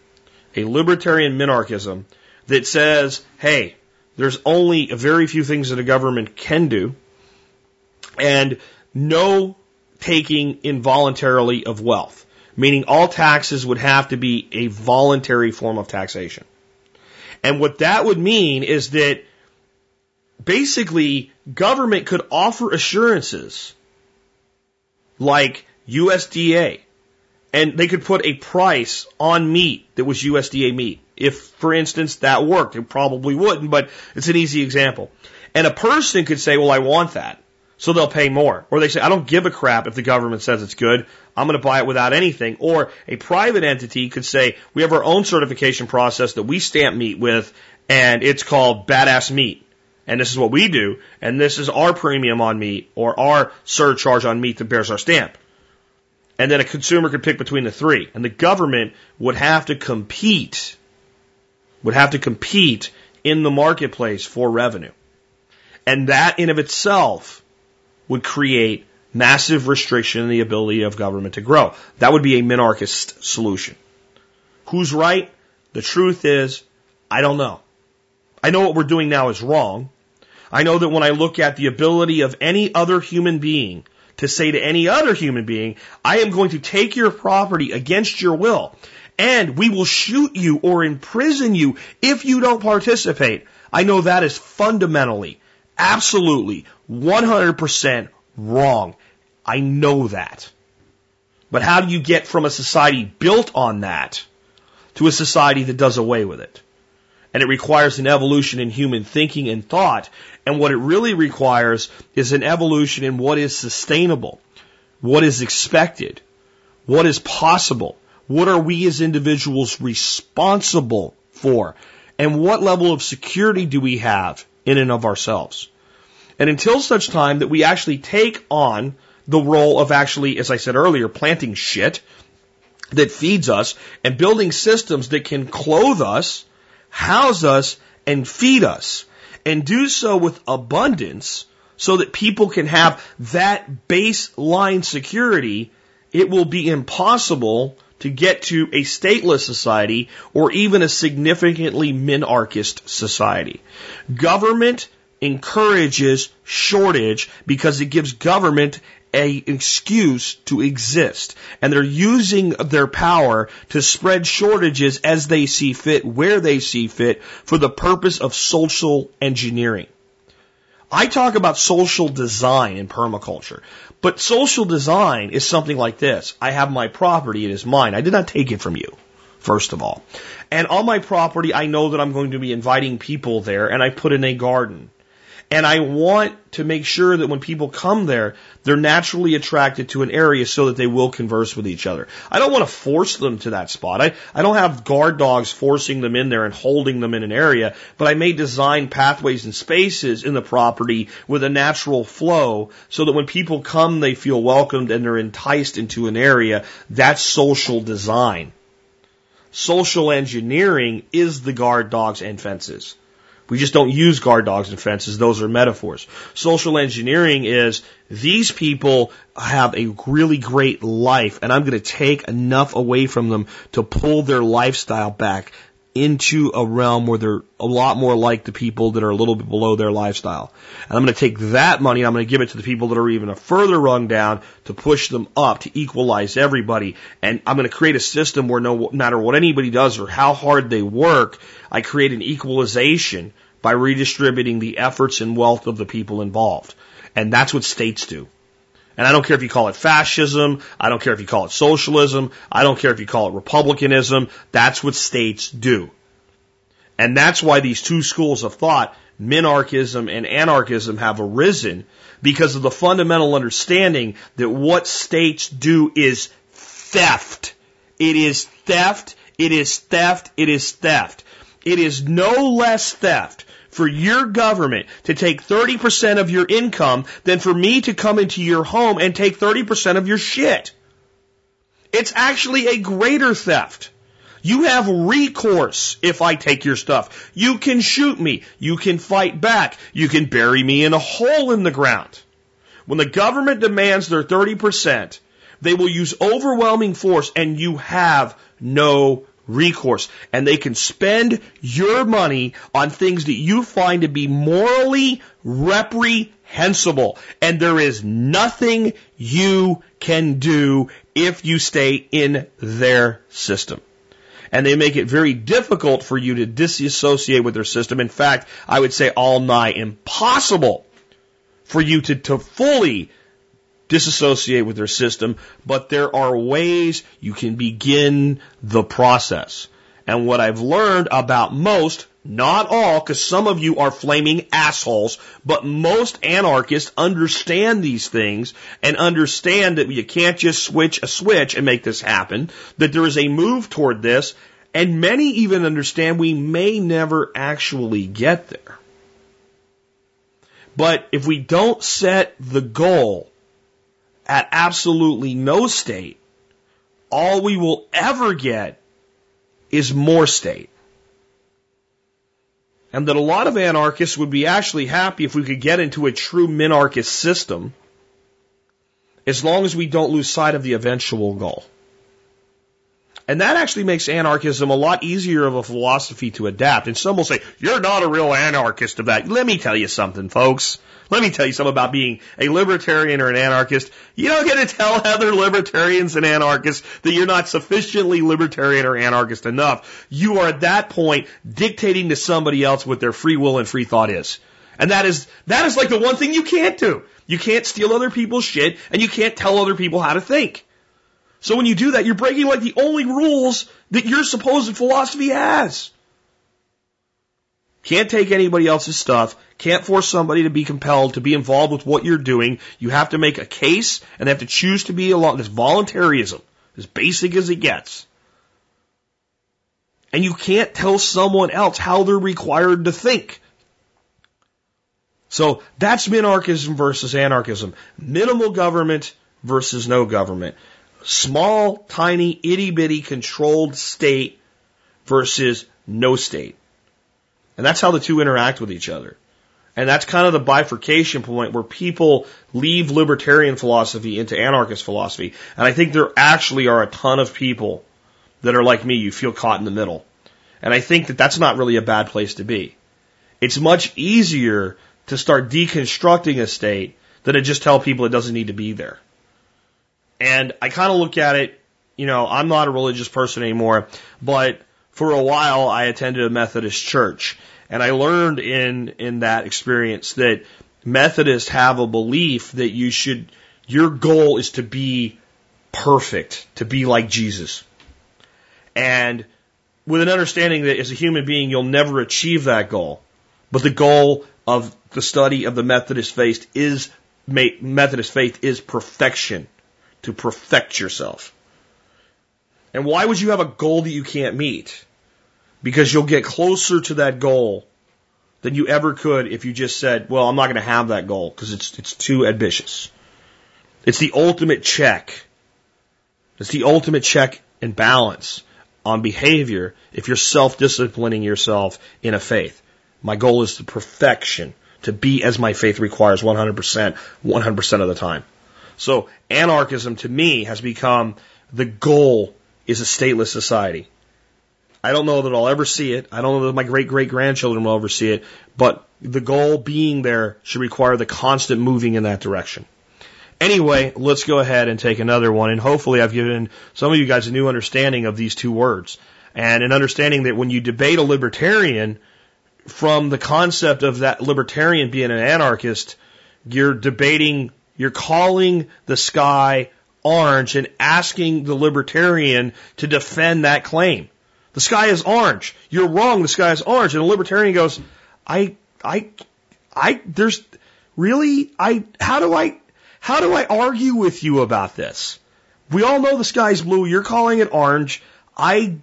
A libertarian minarchism that says, hey, there's only a very few things that a government can do, and no taking involuntarily of wealth, meaning all taxes would have to be a voluntary form of taxation. And what that would mean is that basically government could offer assurances like USDA and they could put a price on meat that was USDA meat. If, for instance, that worked, it probably wouldn't, but it's an easy example. And a person could say, well, I want that. So they'll pay more. Or they say, I don't give a crap if the government says it's good. I'm going to buy it without anything. Or a private entity could say, we have our own certification process that we stamp meat with, and it's called badass meat. And this is what we do, and this is our premium on meat, or our surcharge on meat that bears our stamp. And then a consumer could pick between the three. And the government would have to compete, would have to compete in the marketplace for revenue. And that in of itself would create massive restriction in the ability of government to grow. That would be a minarchist solution. Who's right? The truth is, I don't know. I know what we're doing now is wrong. I know that when I look at the ability of any other human being to say to any other human being, I am going to take your property against your will and we will shoot you or imprison you if you don't participate. I know that is fundamentally, absolutely, 100% wrong. I know that. But how do you get from a society built on that to a society that does away with it? And it requires an evolution in human thinking and thought. And what it really requires is an evolution in what is sustainable, what is expected, what is possible, What are we as individuals responsible for? And what level of security do we have in and of ourselves? And until such time that we actually take on the role of actually, as I said earlier, planting shit that feeds us and building systems that can clothe us, house us, and feed us, and do so with abundance so that people can have that baseline security, it will be impossible to get to a stateless society or even a significantly minarchist society. Government encourages shortage because it gives government a excuse to exist. And they're using their power to spread shortages as they see fit, where they see fit, for the purpose of social engineering. I talk about social design in permaculture, but social design is something like this. I have my property, it is mine. I did not take it from you, first of all. And on my property, I know that I'm going to be inviting people there, and I put in a garden. And I want to make sure that when people come there, they're naturally attracted to an area so that they will converse with each other. I don't want to force them to that spot. I, I don't have guard dogs forcing them in there and holding them in an area, but I may design pathways and spaces in the property with a natural flow so that when people come, they feel welcomed and they're enticed into an area. That's social design. Social engineering is the guard dogs and fences. We just don't use guard dogs and fences. Those are metaphors. Social engineering is these people have a really great life and I'm going to take enough away from them to pull their lifestyle back into a realm where they're a lot more like the people that are a little bit below their lifestyle. And I'm going to take that money and I'm going to give it to the people that are even a further rung down to push them up to equalize everybody. And I'm going to create a system where no matter what anybody does or how hard they work, I create an equalization by redistributing the efforts and wealth of the people involved. And that's what states do. And I don't care if you call it fascism. I don't care if you call it socialism. I don't care if you call it republicanism. That's what states do. And that's why these two schools of thought, minarchism and anarchism, have arisen because of the fundamental understanding that what states do is theft. It is theft. It is theft. It is theft. It is no less theft for your government to take 30% of your income than for me to come into your home and take 30% of your shit. It's actually a greater theft. You have recourse if I take your stuff. You can shoot me. You can fight back. You can bury me in a hole in the ground. When the government demands their 30%, they will use overwhelming force and you have no recourse. And they can spend your money on things that you find to be morally reprehensible. And there is nothing you can do if you stay in their system. And they make it very difficult for you to disassociate with their system. In fact, I would say all nigh impossible for you to, to fully disassociate with their system, but there are ways you can begin the process. And what I've learned about most, not all, because some of you are flaming assholes, but most anarchists understand these things and understand that you can't just switch a switch and make this happen, that there is a move toward this, and many even understand we may never actually get there. But if we don't set the goal at absolutely no state, all we will ever get is more state. And that a lot of anarchists would be actually happy if we could get into a true minarchist system as long as we don't lose sight of the eventual goal. And that actually makes anarchism a lot easier of a philosophy to adapt. And some will say, you're not a real anarchist that. Let me tell you something, folks. Let me tell you something about being a libertarian or an anarchist. You don't get to tell other libertarians and anarchists that you're not sufficiently libertarian or anarchist enough. You are at that point dictating to somebody else what their free will and free thought is. And that is, that is like the one thing you can't do. You can't steal other people's shit and you can't tell other people how to think. So when you do that, you're breaking like the only rules that your supposed philosophy has. Can't take anybody else's stuff. Can't force somebody to be compelled to be involved with what you're doing. You have to make a case and they have to choose to be along. This voluntarism, as basic as it gets. And you can't tell someone else how they're required to think. So that's minarchism versus anarchism. Minimal government versus no government. Small, tiny, itty bitty controlled state versus no state. And that's how the two interact with each other. And that's kind of the bifurcation point where people leave libertarian philosophy into anarchist philosophy. And I think there actually are a ton of people that are like me, you feel caught in the middle. And I think that that's not really a bad place to be. It's much easier to start deconstructing a state than to just tell people it doesn't need to be there. And I kind of look at it, you know, I'm not a religious person anymore, but for a while I attended a Methodist church. And I learned in, in that experience that Methodists have a belief that you should, your goal is to be perfect, to be like Jesus. And with an understanding that as a human being, you'll never achieve that goal. But the goal of the study of the Methodist faith is Methodist faith is perfection, to perfect yourself. And why would you have a goal that you can't meet? Because you'll get closer to that goal than you ever could if you just said, "Well, I'm not going to have that goal because it's it's too ambitious." It's the ultimate check. It's the ultimate check and balance on behavior if you're self-disciplining yourself in a faith. My goal is to perfection, to be as my faith requires 100%, 100% of the time. So anarchism to me has become the goal is a stateless society. I don't know that I'll ever see it. I don't know that my great great grandchildren will ever see it, but the goal being there should require the constant moving in that direction. Anyway, let's go ahead and take another one, and hopefully I've given some of you guys a new understanding of these two words. And an understanding that when you debate a libertarian, from the concept of that libertarian being an anarchist, you're debating, you're calling the sky orange and asking the libertarian to defend that claim. The sky is orange. You're wrong. The sky is orange. And the libertarian goes, I, I, I, there's really, I, how do I, how do I argue with you about this? We all know the sky's blue. You're calling it orange. I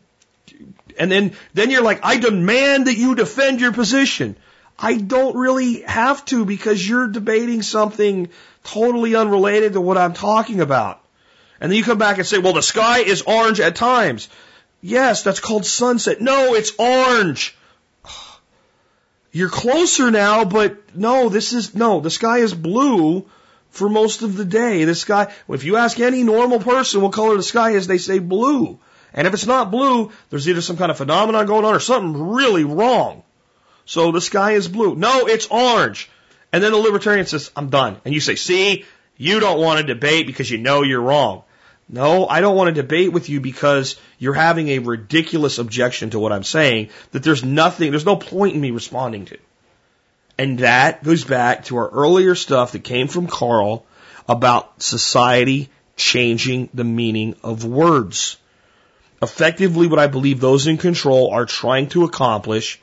and then, then you're like, I demand that you defend your position. I don't really have to because you're debating something totally unrelated to what I'm talking about. And then you come back and say, well, the sky is orange at times. Yes, that's called sunset. No, it's orange. You're closer now, but no, this is, no, the sky is blue for most of the day. The sky, if you ask any normal person what color the sky is, they say blue. And if it's not blue, there's either some kind of phenomenon going on or something really wrong. So the sky is blue. No, it's orange. And then the libertarian says, I'm done. And you say, see, you don't want to debate because you know you're wrong. No, I don't want to debate with you because you're having a ridiculous objection to what I'm saying that there's nothing, there's no point in me responding to. And that goes back to our earlier stuff that came from Carl about society changing the meaning of words. Effectively, what I believe those in control are trying to accomplish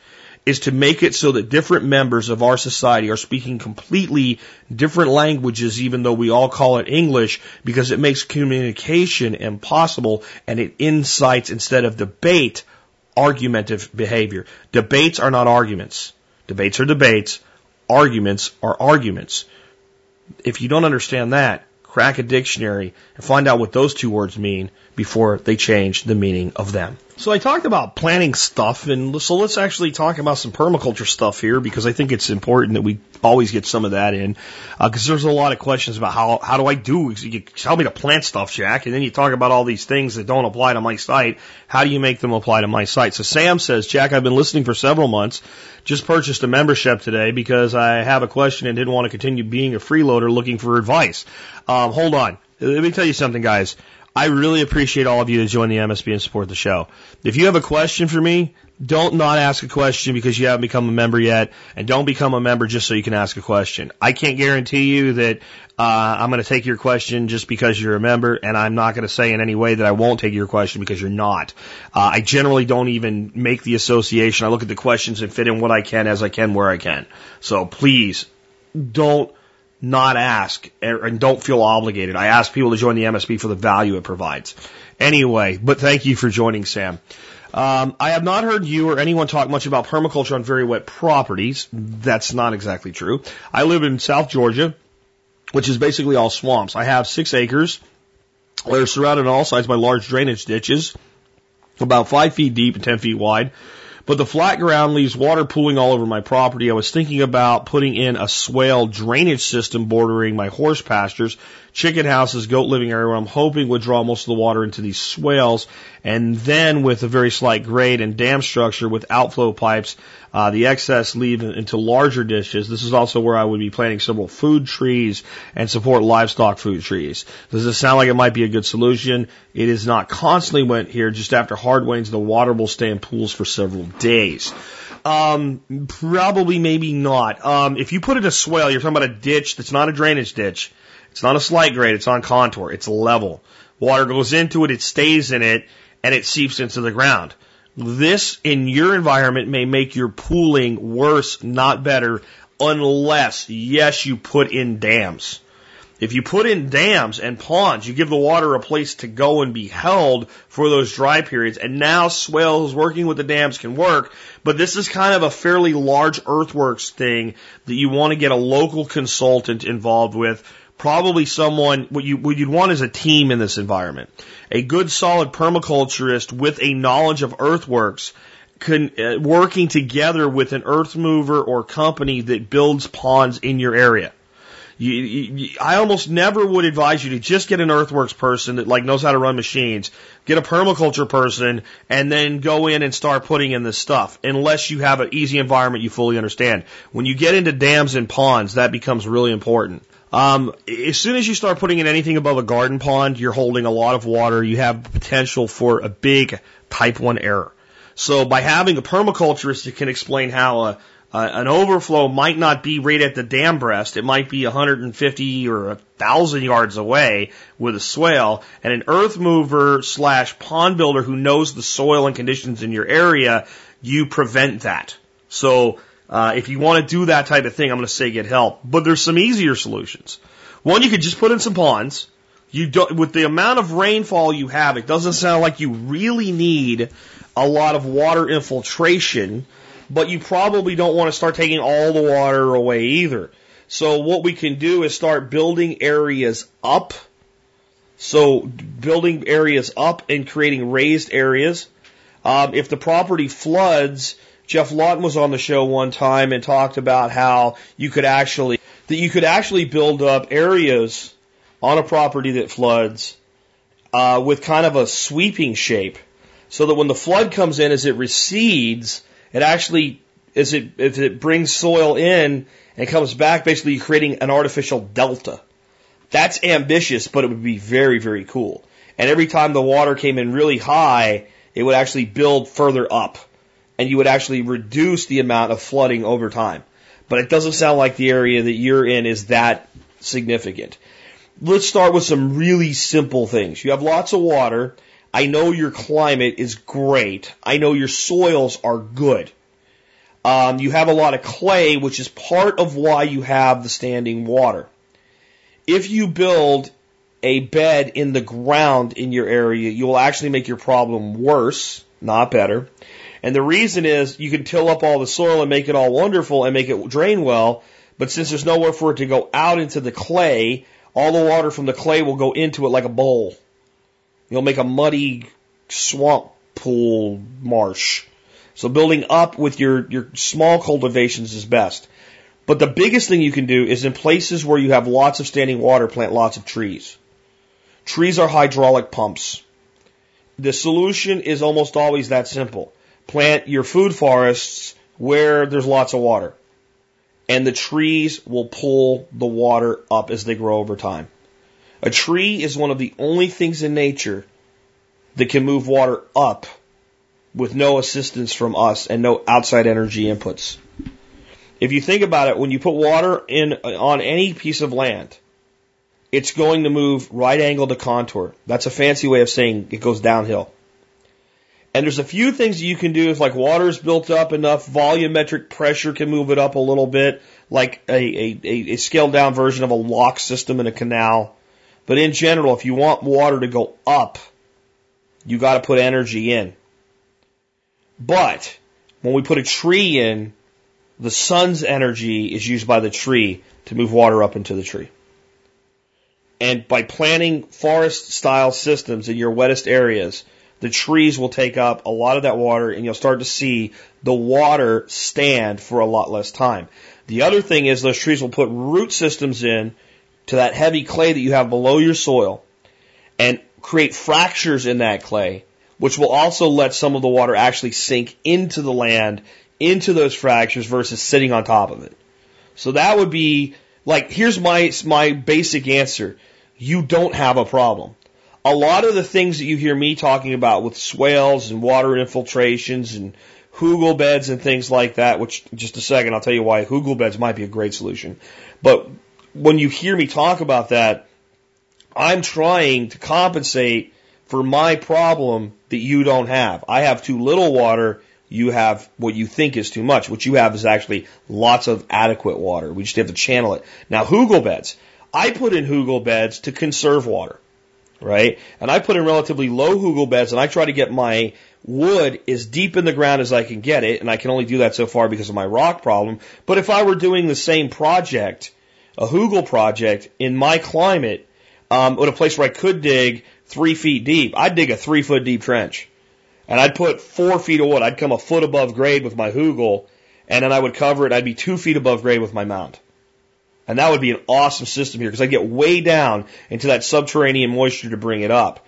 is to make it so that different members of our society are speaking completely different languages, even though we all call it English, because it makes communication impossible and it incites, instead of debate, argumentative behavior. Debates are not arguments. Debates are debates. Arguments are arguments. If you don't understand that, crack a dictionary and find out what those two words mean before they change the meaning of them. So I talked about planting stuff, and so let's actually talk about some permaculture stuff here because I think it's important that we always get some of that in. Because uh, there's a lot of questions about how how do I do? You tell me to plant stuff, Jack, and then you talk about all these things that don't apply to my site. How do you make them apply to my site? So Sam says, Jack, I've been listening for several months. Just purchased a membership today because I have a question and didn't want to continue being a freeloader looking for advice. Um, hold on. Let me tell you something, guys. I really appreciate all of you that join the MSB and support the show. If you have a question for me, don't not ask a question because you haven't become a member yet, and don't become a member just so you can ask a question. I can't guarantee you that uh, I'm going to take your question just because you're a member, and I'm not going to say in any way that I won't take your question because you're not. Uh, I generally don't even make the association. I look at the questions and fit in what I can as I can where I can. So please don't not ask and don't feel obligated. I ask people to join the MSB for the value it provides. Anyway, but thank you for joining, Sam. Um, I have not heard you or anyone talk much about permaculture on very wet properties. That's not exactly true. I live in South Georgia, which is basically all swamps. I have six acres. They're surrounded on all sides by large drainage ditches, about five feet deep and ten feet wide. But the flat ground leaves water pooling all over my property. I was thinking about putting in a swale drainage system bordering my horse pastures, chicken houses, goat living area where I'm hoping would draw most of the water into these swales. And then with a very slight grade and dam structure with outflow pipes, uh, the excess leave into larger dishes. This is also where I would be planting several food trees and support livestock food trees. Does this sound like it might be a good solution? It is not constantly wet here. Just after hard rains, the water will stay in pools for several days. Um, probably, maybe not. Um, if you put in a swale, you're talking about a ditch that's not a drainage ditch. It's not a slight grade. It's on contour. It's level. Water goes into it. It stays in it and it seeps into the ground. This in your environment may make your pooling worse, not better, unless, yes, you put in dams. If you put in dams and ponds, you give the water a place to go and be held for those dry periods. And now swales working with the dams can work, but this is kind of a fairly large earthworks thing that you want to get a local consultant involved with. Probably someone, what you, what you'd want is a team in this environment a good solid permaculturist with a knowledge of earthworks can, uh, working together with an earth mover or company that builds ponds in your area. You, you, I almost never would advise you to just get an earthworks person that like knows how to run machines, get a permaculture person, and then go in and start putting in this stuff. Unless you have an easy environment you fully understand. When you get into dams and ponds, that becomes really important. Um, as soon as you start putting in anything above a garden pond, you're holding a lot of water. You have potential for a big type 1 error. So by having a permaculturist that can explain how a, an overflow might not be right at the dam breast, it might be 150 or 1,000 yards away with a swale, and an earth mover slash pond builder who knows the soil and conditions in your area, you prevent that. So uh, if you want to do that type of thing, I'm going to say get help. But there's some easier solutions. One, you could just put in some ponds. You don't, with the amount of rainfall you have, it doesn't sound like you really need a lot of water infiltration, but you probably don't want to start taking all the water away either. So what we can do is start building areas up. So building areas up and creating raised areas. Um, if the property floods, Geoff Lawton was on the show one time and talked about how you could actually that you could actually build up areas on a property that floods uh, with kind of a sweeping shape, so that when the flood comes in, as it recedes, it actually as it as it brings soil in and comes back, basically creating an artificial delta. That's ambitious, but it would be very very cool. And every time the water came in really high, it would actually build further up and you would actually reduce the amount of flooding over time. But it doesn't sound like the area that you're in is that significant. Let's start with some really simple things. You have lots of water. I know your climate is great. I know your soils are good. Um, you have a lot of clay, which is part of why you have the standing water. If you build a bed in the ground in your area, you will actually make your problem worse, not better. And the reason is you can till up all the soil and make it all wonderful and make it drain well, but since there's nowhere for it to go out into the clay, all the water from the clay will go into it like a bowl. You'll make a muddy swamp pool marsh. So building up with your, your small cultivations is best. But the biggest thing you can do is in places where you have lots of standing water, plant lots of trees. Trees are hydraulic pumps. The solution is almost always that simple plant your food forests where there's lots of water. And the trees will pull the water up as they grow over time. A tree is one of the only things in nature that can move water up with no assistance from us and no outside energy inputs. If you think about it, when you put water in on any piece of land, it's going to move right angle to contour. That's a fancy way of saying it goes downhill. And there's a few things you can do if like water's built up enough, volumetric pressure can move it up a little bit, like a, a, a scaled down version of a lock system in a canal. But in general, if you want water to go up, you got to put energy in. But when we put a tree in, the sun's energy is used by the tree to move water up into the tree. And by planting forest style systems in your wettest areas, the trees will take up a lot of that water and you'll start to see the water stand for a lot less time. The other thing is those trees will put root systems in to that heavy clay that you have below your soil and create fractures in that clay, which will also let some of the water actually sink into the land, into those fractures versus sitting on top of it. So that would be like, here's my, my basic answer. You don't have a problem. A lot of the things that you hear me talking about with swales and water infiltrations and hugel beds and things like that, which just a second, I'll tell you why hugel beds might be a great solution. But when you hear me talk about that, I'm trying to compensate for my problem that you don't have. I have too little water. You have what you think is too much. What you have is actually lots of adequate water. We just have to channel it. Now, hugel beds. I put in hugel beds to conserve water, right? And I put in relatively low hugel beds and I try to get my wood as deep in the ground as I can get it. And I can only do that so far because of my rock problem. But if I were doing the same project, a hugel project in my climate, um, at a place where I could dig three feet deep, I'd dig a three foot deep trench. And I'd put four feet of wood. I'd come a foot above grade with my hugel, and then I would cover it. I'd be two feet above grade with my mound. And that would be an awesome system here because I get way down into that subterranean moisture to bring it up.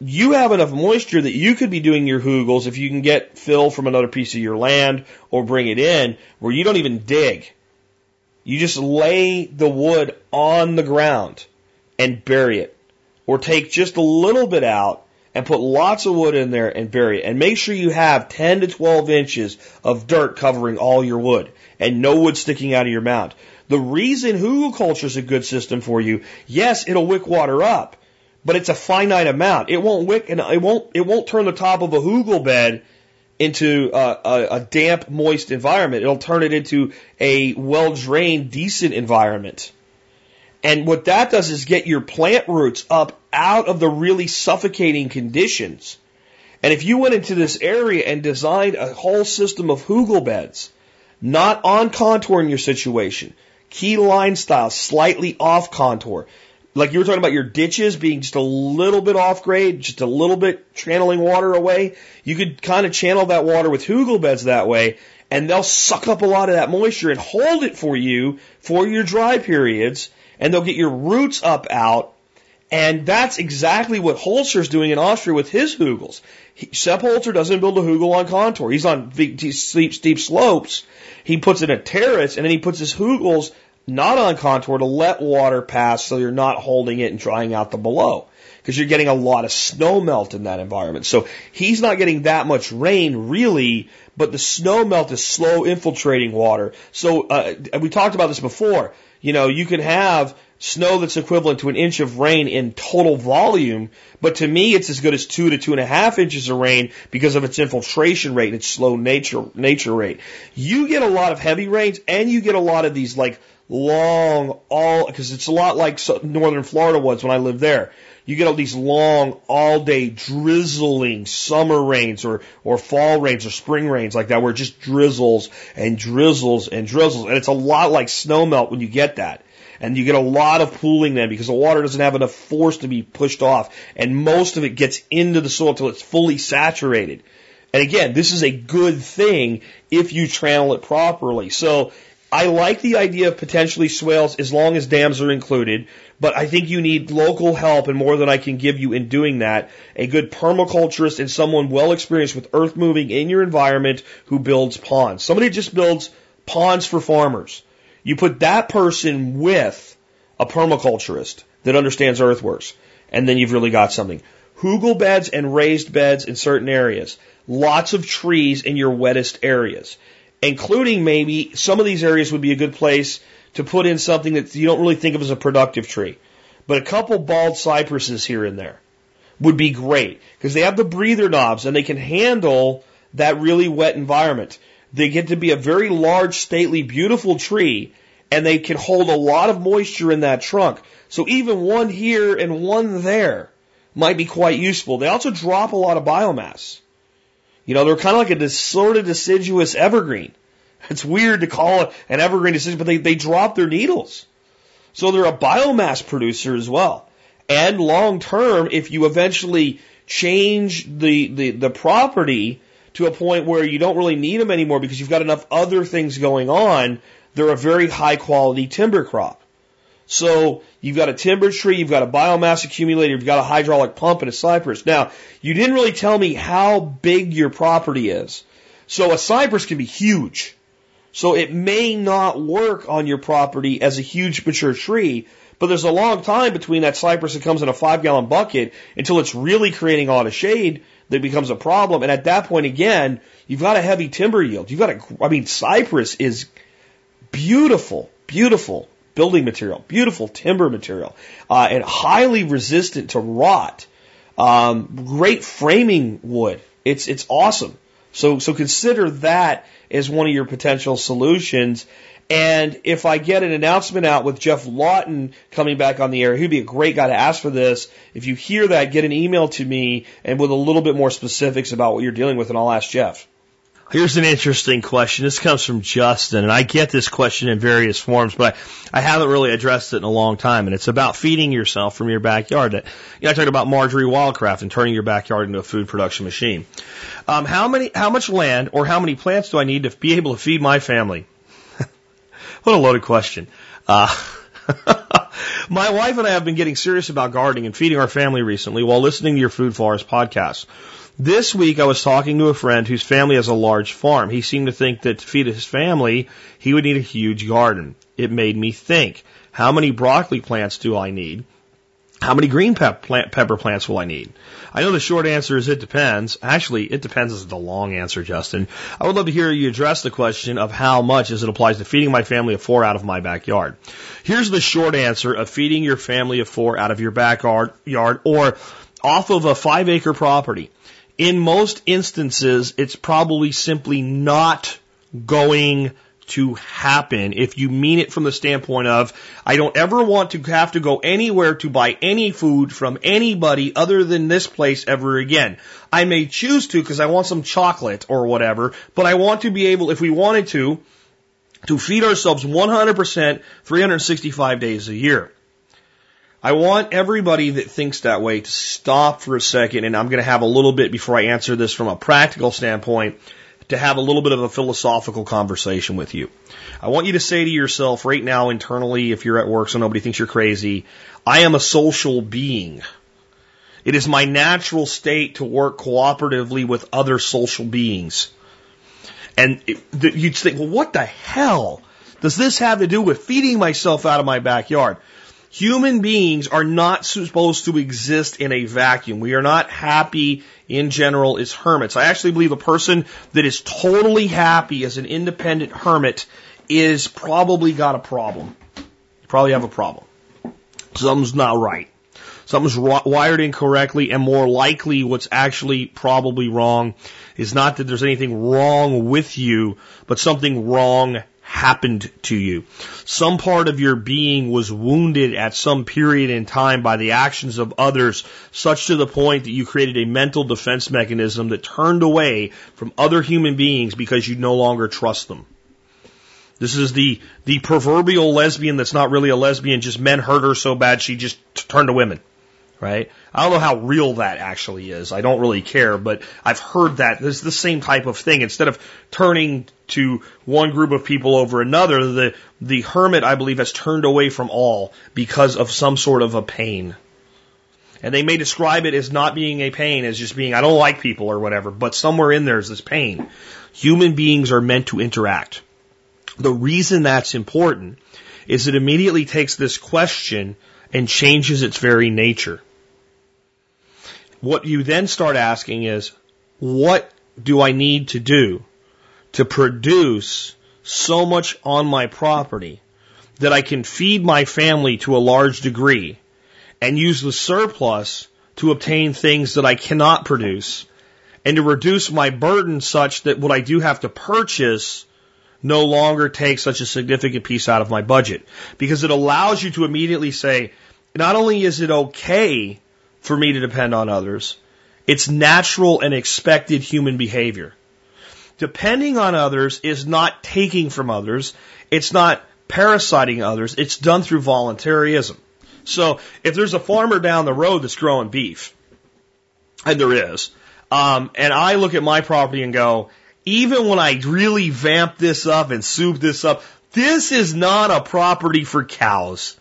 You have enough moisture that you could be doing your hugels if you can get fill from another piece of your land or bring it in where you don't even dig. You just lay the wood on the ground and bury it. Or take just a little bit out and put lots of wood in there and bury it. And make sure you have 10 to 12 inches of dirt covering all your wood and no wood sticking out of your mound. The reason hugelkultur is a good system for you, yes, it'll wick water up, but it's a finite amount. It won't wick and it won't, it won't turn the top of a hugel bed into a, a, a damp, moist environment. It'll turn it into a well drained, decent environment. And what that does is get your plant roots up out of the really suffocating conditions. And if you went into this area and designed a whole system of hugel beds, not on contour in your situation, key line style, slightly off contour, like you were talking about your ditches being just a little bit off grade, just a little bit channeling water away, you could kind of channel that water with hugel beds that way, and they'll suck up a lot of that moisture and hold it for you for your dry periods and they'll get your roots up out. And that's exactly what Holzer's doing in Austria with his hugels. He, Sepp Holzer doesn't build a hugel on contour. He's on steep, steep slopes. He puts in a terrace and then he puts his hugels not on contour to let water pass so you're not holding it and drying out the below because you're getting a lot of snow melt in that environment. So he's not getting that much rain really, but the snow melt is slow infiltrating water. So uh, we talked about this before. You know, you can have snow that's equivalent to an inch of rain in total volume, but to me it's as good as two to two and a half inches of rain because of its infiltration rate and its slow nature nature rate. You get a lot of heavy rains and you get a lot of these like long all because it's a lot like northern Florida was when I lived there. You get all these long, all day drizzling summer rains or, or fall rains or spring rains like that where it just drizzles and drizzles and drizzles. And it's a lot like snow melt when you get that. And you get a lot of pooling then because the water doesn't have enough force to be pushed off. And most of it gets into the soil until it's fully saturated. And again, this is a good thing if you channel it properly. So I like the idea of potentially swales as long as dams are included, but I think you need local help and more than I can give you in doing that. A good permaculturist and someone well experienced with earth moving in your environment who builds ponds. Somebody just builds ponds for farmers. You put that person with a permaculturist that understands earthworks, and then you've really got something. Hugel beds and raised beds in certain areas. Lots of trees in your wettest areas including maybe some of these areas would be a good place to put in something that you don't really think of as a productive tree. But a couple bald cypresses here and there would be great because they have the breather knobs and they can handle that really wet environment. They get to be a very large, stately, beautiful tree and they can hold a lot of moisture in that trunk. So even one here and one there might be quite useful. They also drop a lot of biomass. You know, they're kind of like a sort of deciduous evergreen. It's weird to call it an evergreen deciduous, but they, they drop their needles. So they're a biomass producer as well. And long term, if you eventually change the, the, the property to a point where you don't really need them anymore because you've got enough other things going on, they're a very high quality timber crop. So you've got a timber tree, you've got a biomass accumulator, you've got a hydraulic pump and a cypress. Now, you didn't really tell me how big your property is. So a cypress can be huge. So it may not work on your property as a huge mature tree, but there's a long time between that cypress that comes in a five gallon bucket until it's really creating a lot of shade that becomes a problem. And at that point again, you've got a heavy timber yield. You've got a, I mean, cypress is beautiful, beautiful building material, beautiful timber material, uh, and highly resistant to rot. Um, great framing wood. It's it's awesome. So so consider that as one of your potential solutions. And if I get an announcement out with Geoff Lawton coming back on the air, he'd be a great guy to ask for this. If you hear that, get an email to me and with a little bit more specifics about what you're dealing with, and I'll ask Geoff. Here's an interesting question. This comes from Justin, and I get this question in various forms, but I, I haven't really addressed it in a long time. And it's about feeding yourself from your backyard. You know, I talked about Marjory Wildcraft and turning your backyard into a food production machine. Um, how many, how much land or how many plants do I need to be able to feed my family? what a loaded question. Uh, my wife and I have been getting serious about gardening and feeding our family recently while listening to your Food Forest podcast. This week I was talking to a friend whose family has a large farm. He seemed to think that to feed his family, he would need a huge garden. It made me think, how many broccoli plants do I need? How many green pep plant, pepper plants will I need? I know the short answer is it depends. Actually, it depends is the long answer, Justin. I would love to hear you address the question of how much as it applies to feeding my family of four out of my backyard. Here's the short answer of feeding your family of four out of your backyard yard or off of a five acre property in most instances, it's probably simply not going to happen if you mean it from the standpoint of, I don't ever want to have to go anywhere to buy any food from anybody other than this place ever again. I may choose to because I want some chocolate or whatever, but I want to be able, if we wanted to, to feed ourselves 100% 365 days a year. I want everybody that thinks that way to stop for a second, and I'm going to have a little bit before I answer this from a practical standpoint to have a little bit of a philosophical conversation with you. I want you to say to yourself right now internally, if you're at work so nobody thinks you're crazy, I am a social being. It is my natural state to work cooperatively with other social beings. And it, you'd think, well, what the hell does this have to do with feeding myself out of my backyard? Human beings are not supposed to exist in a vacuum. We are not happy in general as hermits. I actually believe a person that is totally happy as an independent hermit is probably got a problem. You probably have a problem. Something's not right. Something's wired incorrectly, and more likely, what's actually probably wrong is not that there's anything wrong with you, but something wrong happened to you. Some part of your being was wounded at some period in time by the actions of others, such to the point that you created a mental defense mechanism that turned away from other human beings because you no longer trust them. This is the, the proverbial lesbian that's not really a lesbian, just men hurt her so bad she just turned to women right? I don't know how real that actually is. I don't really care, but I've heard that there's the same type of thing. Instead of turning to one group of people over another, the the hermit, I believe, has turned away from all because of some sort of a pain. And they may describe it as not being a pain, as just being, I don't like people or whatever, but somewhere in there is this pain. Human beings are meant to interact. The reason that's important is it immediately takes this question and changes its very nature. What you then start asking is, what do I need to do to produce so much on my property that I can feed my family to a large degree and use the surplus to obtain things that I cannot produce and to reduce my burden such that what I do have to purchase no longer takes such a significant piece out of my budget? Because it allows you to immediately say, not only is it okay for me to depend on others. It's natural and expected human behavior. Depending on others is not taking from others. It's not parasiting others. It's done through voluntarism. So if there's a farmer down the road that's growing beef, and there is, um, and I look at my property and go, even when I really vamp this up and soup this up, this is not a property for cows.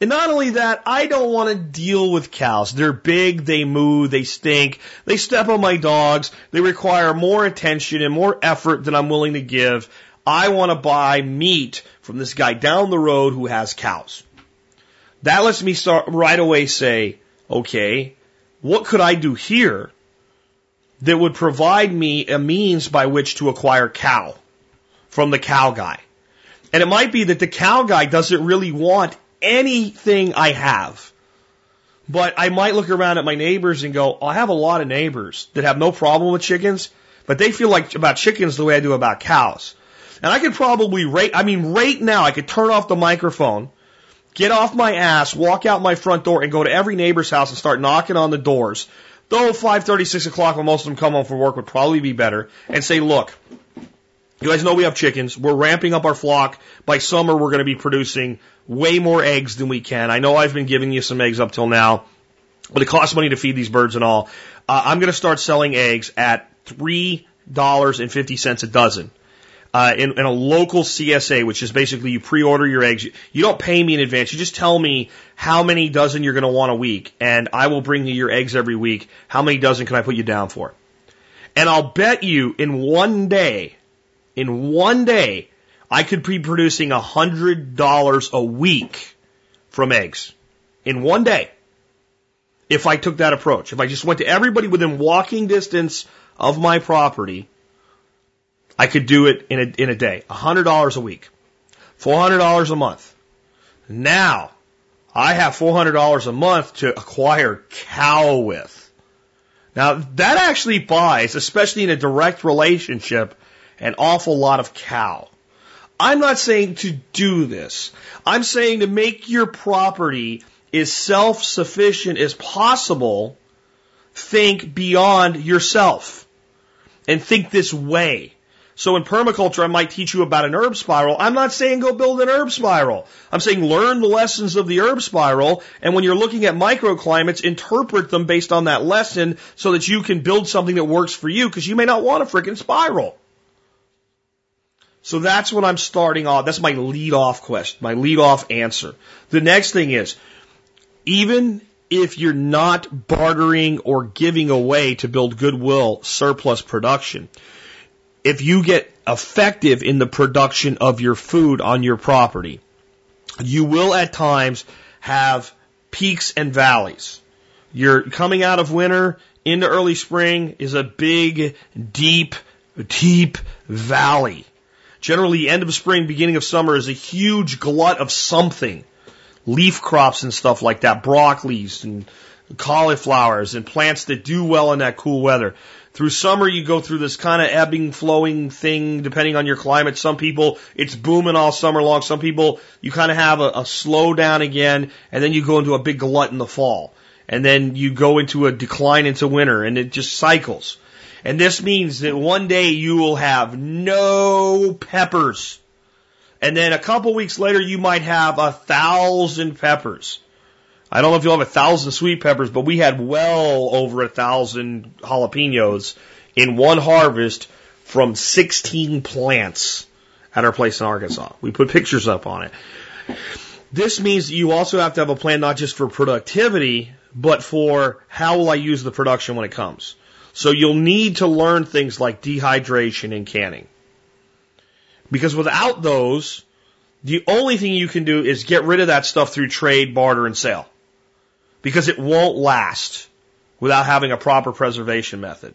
And not only that, I don't want to deal with cows. They're big, they moo, they stink, they step on my dogs, they require more attention and more effort than I'm willing to give. I want to buy meat from this guy down the road who has cows. That lets me start right away say, okay, what could I do here that would provide me a means by which to acquire cow from the cow guy? And it might be that the cow guy doesn't really want anything I have. But I might look around at my neighbors and go, I have a lot of neighbors that have no problem with chickens, but they feel like about chickens the way I do about cows. And I could probably rate, I mean, right now I could turn off the microphone, get off my ass, walk out my front door and go to every neighbor's house and start knocking on the doors. Though 5.30, 6 o'clock when most of them come home from work would probably be better and say, look, you guys know we have chickens. We're ramping up our flock. By summer, we're going to be producing way more eggs than we can. I know I've been giving you some eggs up till now, but it costs money to feed these birds and all. Uh, I'm going to start selling eggs at three dollars and fifty cents a dozen. Uh, in, in a local CSA, which is basically you pre-order your eggs. You, you don't pay me in advance. You just tell me how many dozen you're going to want a week, and I will bring you your eggs every week. How many dozen can I put you down for? And I'll bet you in one day in one day, I could be producing a hundred dollars a week from eggs in one day. If I took that approach, if I just went to everybody within walking distance of my property, I could do it in a, in a day. A hundred dollars a week. Four hundred dollars a month. Now, I have four hundred dollars a month to acquire cow with. Now, that actually buys, especially in a direct relationship, an awful lot of cow. I'm not saying to do this. I'm saying to make your property as self-sufficient as possible, think beyond yourself and think this way. So in permaculture, I might teach you about an herb spiral. I'm not saying go build an herb spiral. I'm saying learn the lessons of the herb spiral. And when you're looking at microclimates, interpret them based on that lesson so that you can build something that works for you because you may not want a freaking spiral. So that's what I'm starting off. That's my lead off question, my lead off answer. The next thing is, even if you're not bartering or giving away to build goodwill surplus production, if you get effective in the production of your food on your property, you will at times have peaks and valleys. You're coming out of winter into early spring is a big, deep, deep valley. Generally, end of spring, beginning of summer is a huge glut of something. Leaf crops and stuff like that, broccolis and cauliflowers and plants that do well in that cool weather. Through summer, you go through this kind of ebbing, flowing thing, depending on your climate. Some people, it's booming all summer long. Some people, you kind of have a, a slowdown again, and then you go into a big glut in the fall. And then you go into a decline into winter, and it just cycles. And this means that one day you will have no peppers. And then a couple weeks later, you might have a thousand peppers. I don't know if you'll have a thousand sweet peppers, but we had well over a thousand jalapenos in one harvest from 16 plants at our place in Arkansas. We put pictures up on it. This means you also have to have a plan not just for productivity, but for how will I use the production when it comes. So you'll need to learn things like dehydration and canning. Because without those, the only thing you can do is get rid of that stuff through trade, barter, and sale. Because it won't last without having a proper preservation method.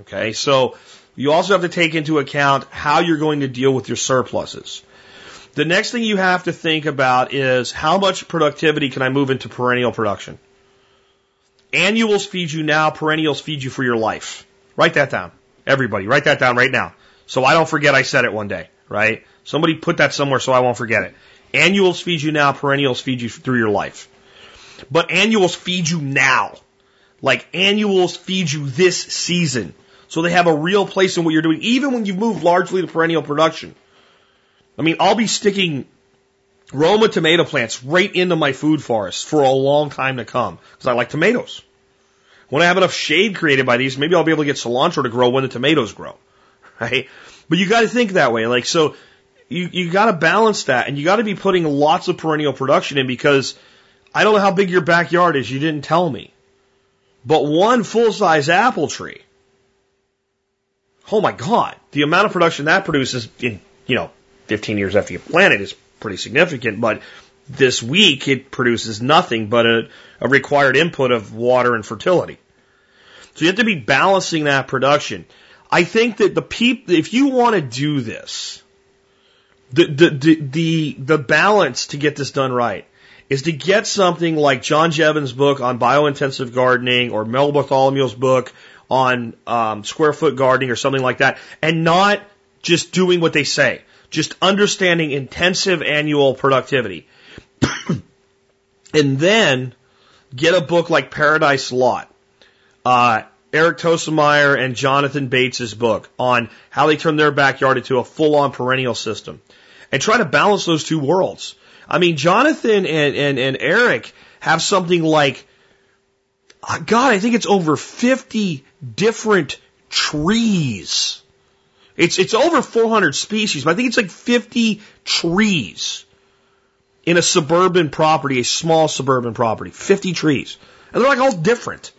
Okay, so you also have to take into account how you're going to deal with your surpluses. The next thing you have to think about is how much productivity can I move into perennial production? Annuals feed you now, perennials feed you for your life. Write that down. Everybody, write that down right now. So I don't forget I said it one day, right? Somebody put that somewhere so I won't forget it. Annuals feed you now, perennials feed you through your life. But annuals feed you now. Like annuals feed you this season. So they have a real place in what you're doing, even when you've moved largely to perennial production. I mean, I'll be sticking Roma tomato plants right into my food forest for a long time to come because I like tomatoes. When I have enough shade created by these, maybe I'll be able to get cilantro to grow when the tomatoes grow, right? But you got to think that way. Like, so you, you got to balance that and you got to be putting lots of perennial production in because I don't know how big your backyard is. You didn't tell me. But one full size apple tree. Oh my God. The amount of production that produces in, you know, 15 years after you plant it is pretty significant. But this week it produces nothing but a, a required input of water and fertility. So you have to be balancing that production. I think that the people, if you want to do this, the, the, the, the, the balance to get this done right is to get something like John Jeavons' book on biointensive gardening or Mel Bartholomew's book on um, square foot gardening or something like that, and not just doing what they say, just understanding intensive annual productivity. and then get a book like Paradise Lot. Uh, Eric Toensmeier and Jonathan Bates' book on how they turn their backyard into a full on perennial system. And try to balance those two worlds. I mean, Jonathan and, and, and Eric have something like, uh, God, I think it's over 50 different trees. It's, it's over 400 species, but I think it's like 50 trees in a suburban property, a small suburban property. 50 trees. And they're like all different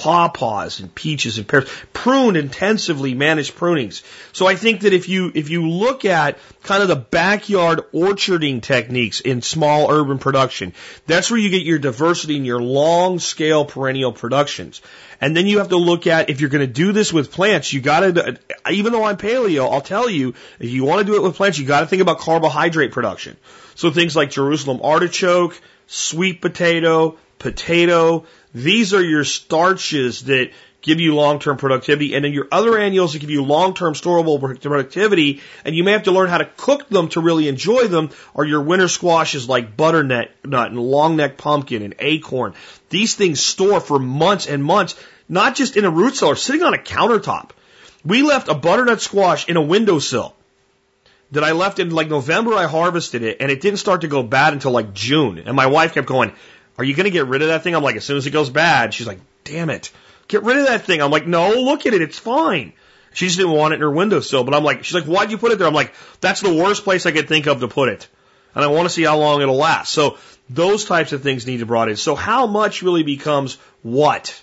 pawpaws and peaches and pears, pruned intensively, managed prunings. So I think that if you if you look at kind of the backyard orcharding techniques in small urban production, that's where you get your diversity and your long scale perennial productions. And then you have to look at if you're going to do this with plants, you got to even though I'm paleo, I'll tell you if you want to do it with plants, you got to think about carbohydrate production. So things like Jerusalem artichoke, sweet potato, potato, these are your starches that give you long-term productivity, and then your other annuals that give you long-term storable productivity, and you may have to learn how to cook them to really enjoy them, are your winter squashes like butternut nut and long neck pumpkin and acorn. These things store for months and months, not just in a root cellar, sitting on a countertop. We left a butternut squash in a windowsill that I left in like November. I harvested it, and it didn't start to go bad until like June. And my wife kept going, are you going to get rid of that thing? I'm like, as soon as it goes bad, she's like, damn it, get rid of that thing. I'm like, no, look at it, it's fine. She just didn't want it in her windowsill, but I'm like, she's like, why'd you put it there? I'm like, that's the worst place I could think of to put it. And I want to see how long it'll last. So those types of things need to be brought in. So how much really becomes what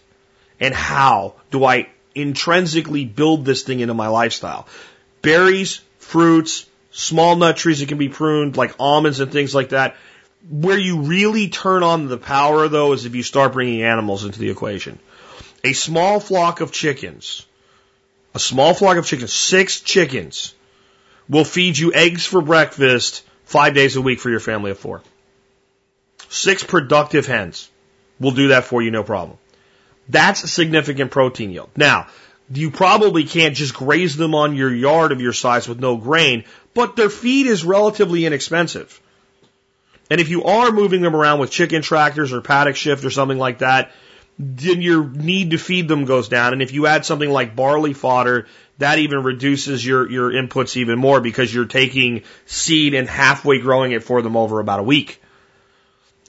and how do I intrinsically build this thing into my lifestyle? Berries, fruits, small nut trees that can be pruned like almonds and things like that where you really turn on the power, though, is if you start bringing animals into the equation. A small flock of chickens, a small flock of chickens, six chickens, will feed you eggs for breakfast five days a week for your family of four. Six productive hens will do that for you, no problem. That's a significant protein yield. Now, you probably can't just graze them on your yard of your size with no grain, but their feed is relatively inexpensive. And if you are moving them around with chicken tractors or paddock shift or something like that, then your need to feed them goes down. And if you add something like barley fodder, that even reduces your, your inputs even more because you're taking seed and halfway growing it for them over about a week.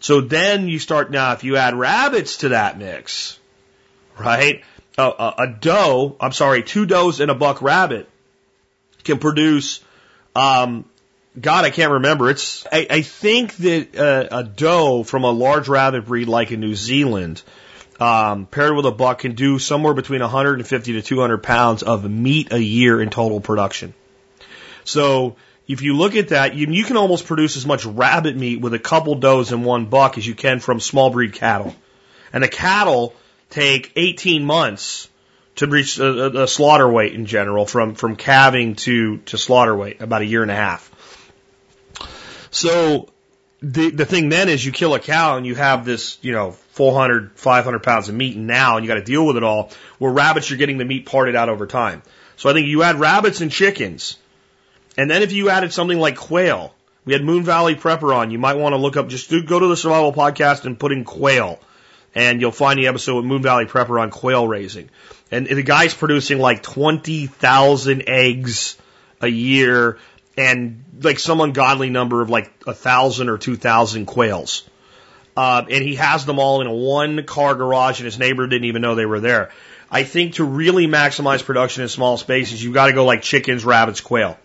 So then you start now, if you add rabbits to that mix, right? A, a, a doe, I'm sorry, two does and a buck rabbit can produce um, God, I can't remember. It's I, I think that uh, a doe from a large rabbit breed like in New Zealand, um, paired with a buck, can do somewhere between 150 to 200 pounds of meat a year in total production. So if you look at that, you, you can almost produce as much rabbit meat with a couple does and one buck as you can from small breed cattle. And the cattle take 18 months to reach a, a, slaughter weight in general, from from calving to to slaughter weight, about a year and a half. So the the thing then is you kill a cow and you have this, you know, 400, 500 pounds of meat now and you got to deal with it all. Where rabbits, you're getting the meat parted out over time. So I think you add rabbits and chickens. And then if you added something like quail, we had Moon Valley Prepper on. You might want to look up, just do, go to the survival podcast and put in quail. and you'll find the episode with Moon Valley Prepper on quail raising. And the guy's producing like 20,000 eggs a year and like some ungodly number of like a thousand or two thousand quails. Uh, and he has them all in a one car garage and his neighbor didn't even know they were there. I think to really maximize production in small spaces, you've got to go like chickens, rabbits, quail.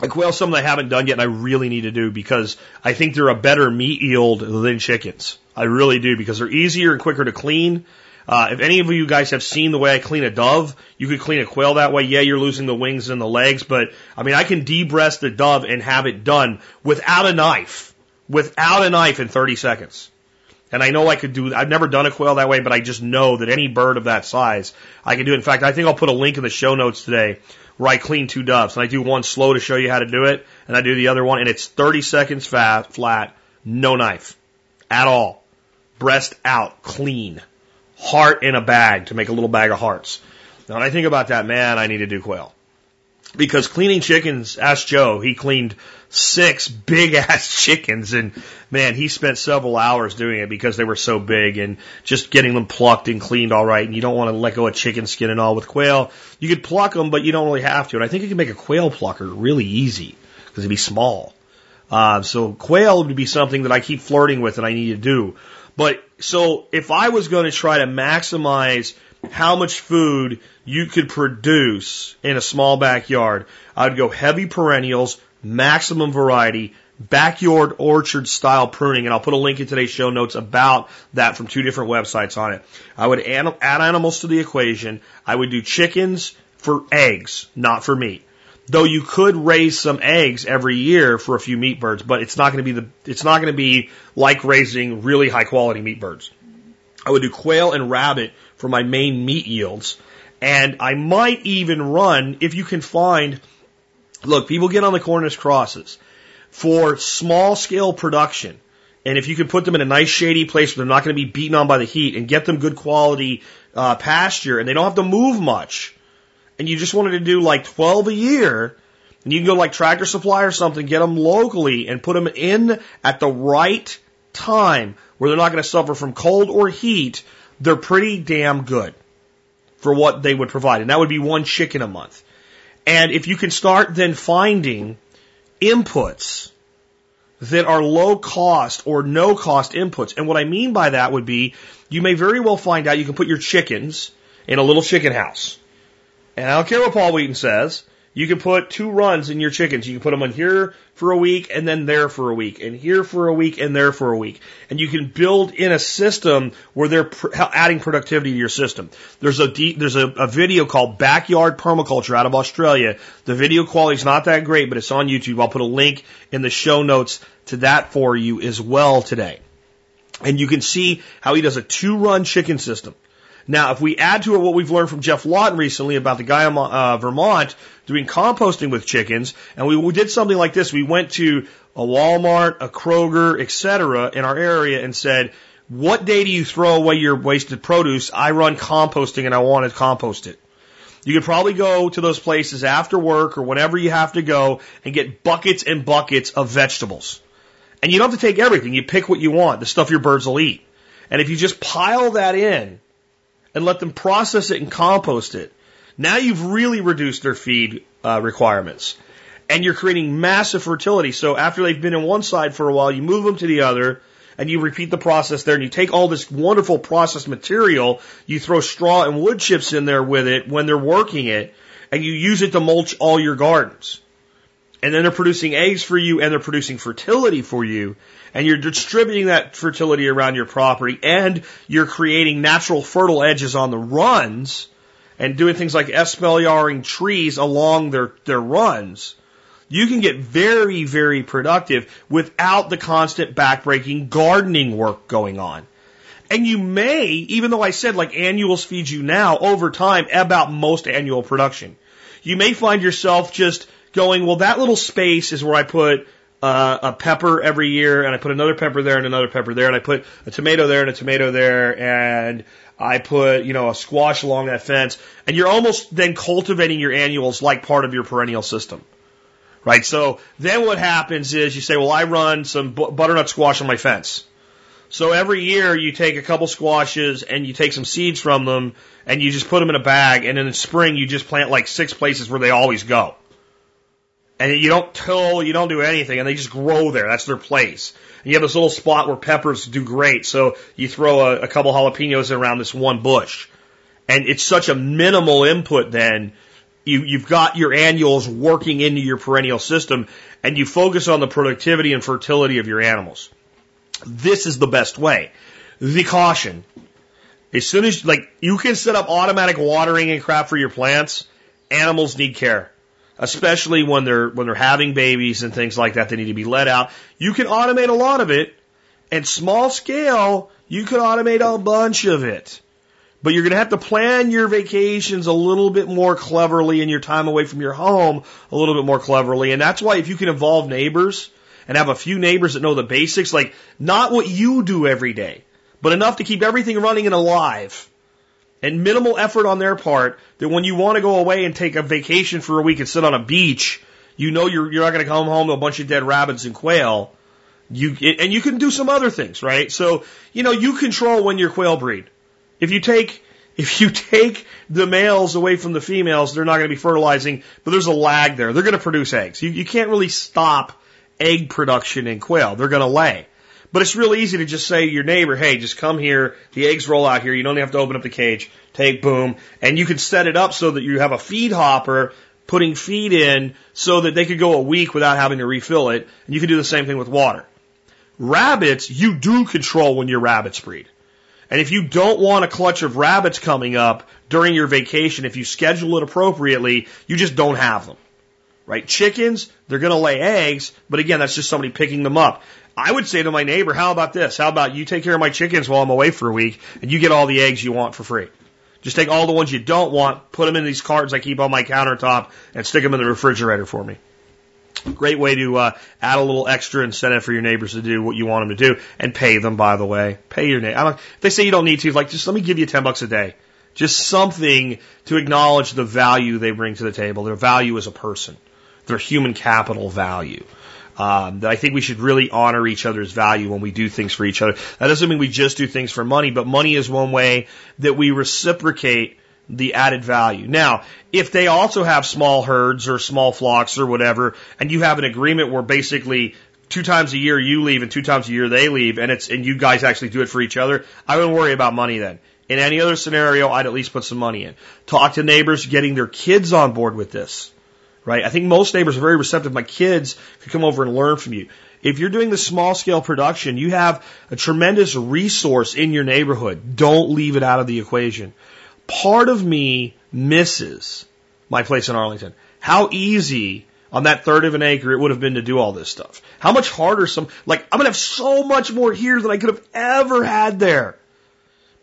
Like quail, something I haven't done yet and I really need to do because I think they're a better meat yield than chickens. I really do because they're easier and quicker to clean. Uh, if any of you guys have seen the way I clean a dove, you could clean a quail that way. Yeah, you're losing the wings and the legs, but I mean, I can debreast the dove and have it done without a knife, without a knife in 30 seconds. And I know I could do, I've never done a quail that way, but I just know that any bird of that size, I can do it. In fact, I think I'll put a link in the show notes today where I clean two doves and I do one slow to show you how to do it and I do the other one and it's 30 seconds fat, flat, no knife at all. Breast out, clean heart in a bag to make a little bag of hearts. Now, when I think about that, man, I need to do quail. Because cleaning chickens, ask Joe, he cleaned six big ass chickens and man, he spent several hours doing it because they were so big and just getting them plucked and cleaned all right. And you don't want to let go of chicken skin and all with quail. You could pluck them, but you don't really have to. And I think you can make a quail plucker really easy because it'd be small. Uh, so quail would be something that I keep flirting with and I need to do. But so if I was going to try to maximize how much food you could produce in a small backyard, I'd go heavy perennials, maximum variety, backyard orchard style pruning, and I'll put a link in today's show notes about that from two different websites on it. I would add, add animals to the equation. I would do chickens for eggs, not for meat. Though you could raise some eggs every year for a few meat birds, but it's not going to be the, it's not going to be like raising really high quality meat birds. I would do quail and rabbit for my main meat yields. And I might even run, if you can find, look, people get on the Cornish crosses for small scale production. And if you can put them in a nice shady place where they're not going to be beaten on by the heat and get them good quality uh, pasture and they don't have to move much, and you just wanted to do like 12 a year, and you can go like Tractor Supply or something, get them locally and put them in at the right time where they're not going to suffer from cold or heat, they're pretty damn good for what they would provide. And that would be one chicken a month. And if you can start then finding inputs that are low cost or no cost inputs. And what I mean by that would be you may very well find out you can put your chickens in a little chicken house. And I don't care what Paul Wheaton says. You can put two runs in your chickens. You can put them on here for a week and then there for a week and here for a week and there for a week. And you can build in a system where they're adding productivity to your system. There's a there's a, a video called Backyard Permaculture out of Australia. The video quality is not that great, but it's on YouTube. I'll put a link in the show notes to that for you as well today. And you can see how he does a two run chicken system. Now, if we add to it what we've learned from Geoff Lawton recently about the guy in uh, Vermont doing composting with chickens, and we, we did something like this. We went to a Walmart, a Kroger, etc. in our area and said, what day do you throw away your wasted produce? I run composting and I want to compost it. You could probably go to those places after work or whenever you have to go and get buckets and buckets of vegetables. And you don't have to take everything. You pick what you want, the stuff your birds will eat. And if you just pile that in, and let them process it and compost it. Now you've really reduced their feed uh, requirements. And you're creating massive fertility. So after they've been in one side for a while, you move them to the other and you repeat the process there and you take all this wonderful processed material, you throw straw and wood chips in there with it when they're working it, and you use it to mulch all your gardens. And then they're producing eggs for you and they're producing fertility for you and you're distributing that fertility around your property and you're creating natural fertile edges on the runs and doing things like espaliering trees along their, their runs, you can get very, very productive without the constant backbreaking gardening work going on. And you may, even though I said like annuals feed you now, over time, about most annual production. You may find yourself just going, well, that little space is where I put uh, a pepper every year, and I put another pepper there and another pepper there, and I put a tomato there and a tomato there, and I put, you know, a squash along that fence, and you're almost then cultivating your annuals like part of your perennial system. Right? So then what happens is you say, well, I run some butternut squash on my fence. So every year you take a couple squashes and you take some seeds from them and you just put them in a bag and in the spring you just plant like six places where they always go. And you don't till, you don't do anything and they just grow there. That's their place. And you have this little spot where peppers do great. So you throw a, a couple jalapenos around this one bush. And it's such a minimal input then. You, you've got your annuals working into your perennial system and you focus on the productivity and fertility of your animals. This is the best way. The caution. As soon as, like, you can set up automatic watering and crap for your plants, animals need care. Especially when they're, when they're having babies and things like that, they need to be let out. You can automate a lot of it, and small scale, you can automate a bunch of it. But you're going to have to plan your vacations a little bit more cleverly and your time away from your home a little bit more cleverly. And that's why if you can involve neighbors, and have a few neighbors that know the basics, like not what you do every day, but enough to keep everything running and alive. And minimal effort on their part that when you want to go away and take a vacation for a week and sit on a beach, you know you're, you're not going to come home to a bunch of dead rabbits and quail. You, and you can do some other things, right? So, you know, you control when your quail breed. If you take, if you take the males away from the females, they're not going to be fertilizing, but there's a lag there. They're going to produce eggs. You, you can't really stop egg production in quail. They're going to lay. But it's really easy to just say to your neighbor, hey, just come here. The eggs roll out here. You don't have to open up the cage. Take boom. And you can set it up so that you have a feed hopper putting feed in so that they could go a week without having to refill it. And you can do the same thing with water. Rabbits, you do control when your rabbits breed. And if you don't want a clutch of rabbits coming up during your vacation, if you schedule it appropriately, you just don't have them right? Chickens, they're going to lay eggs, but again, that's just somebody picking them up. I would say to my neighbor, how about this? How about you take care of my chickens while I'm away for a week and you get all the eggs you want for free? Just take all the ones you don't want, put them in these cartons I keep on my countertop and stick them in the refrigerator for me. Great way to uh, add a little extra incentive for your neighbors to do what you want them to do and pay them, by the way. Pay your neighbor. If they say you don't need to, like, just let me give you 10 bucks a day. Just something to acknowledge the value they bring to the table, their value as a person their human capital value. Um, that I think we should really honor each other's value when we do things for each other. That doesn't mean we just do things for money, but money is one way that we reciprocate the added value. Now, if they also have small herds or small flocks or whatever, and you have an agreement where basically two times a year you leave and two times a year they leave, and it's and you guys actually do it for each other, I wouldn't worry about money then. In any other scenario, I'd at least put some money in. Talk to neighbors getting their kids on board with this right? I think most neighbors are very receptive. My kids could come over and learn from you. If you're doing the small scale production, you have a tremendous resource in your neighborhood. Don't leave it out of the equation. Part of me misses my place in Arlington. How easy on that third of an acre it would have been to do all this stuff. How much harder some, like, I'm to have so much more here than I could have ever had there.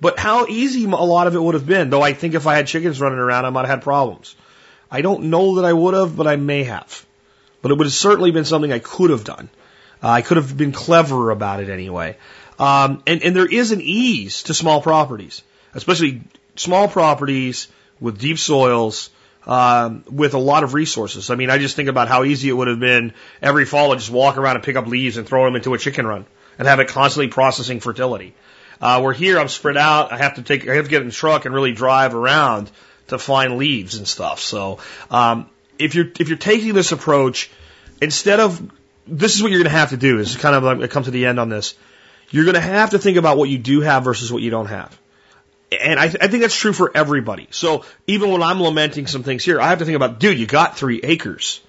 But how easy a lot of it would have been, though I think if I had chickens running around, I might have had problems. I don't know that I would have, but I may have. But it would have certainly been something I could have done. Uh, I could have been cleverer about it anyway. Um, and, and there is an ease to small properties, especially small properties with deep soils, um, with a lot of resources. I mean, I just think about how easy it would have been every fall to just walk around and pick up leaves and throw them into a chicken run and have it constantly processing fertility. Uh, where here I'm spread out. I have to take, I have to get in the truck and really drive around to find leaves and stuff. So um, if you're if you're taking this approach, instead of this is what you're going to have to do. Is kind of like come to the end on this. You're going to have to think about what you do have versus what you don't have. And I, th- I think that's true for everybody. So even when I'm lamenting some things here, I have to think about, dude, you got three acres.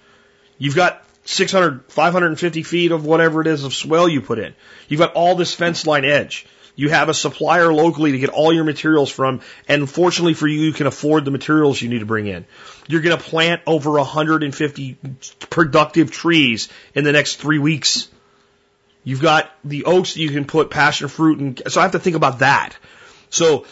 You've got 600, 550 feet of whatever it is of swale you put in. You've got all this fence line edge. You have a supplier locally to get all your materials from, and fortunately for you, you can afford the materials you need to bring in. You're going to plant over 150 productive trees in the next three weeks. You've got the oaks that you can put passion fruit and so I have to think about that. So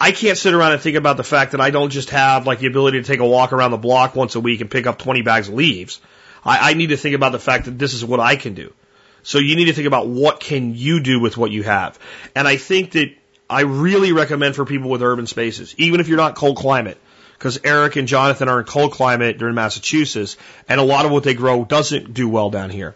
I can't sit around and think about the fact that I don't just have like the ability to take a walk around the block once a week and pick up 20 bags of leaves. I, I need to think about the fact that this is what I can do. So you need to think about what can you do with what you have. And I think that I really recommend for people with urban spaces, even if you're not cold climate, because Eric and Jonathan are in cold climate, they're in Massachusetts, and a lot of what they grow doesn't do well down here.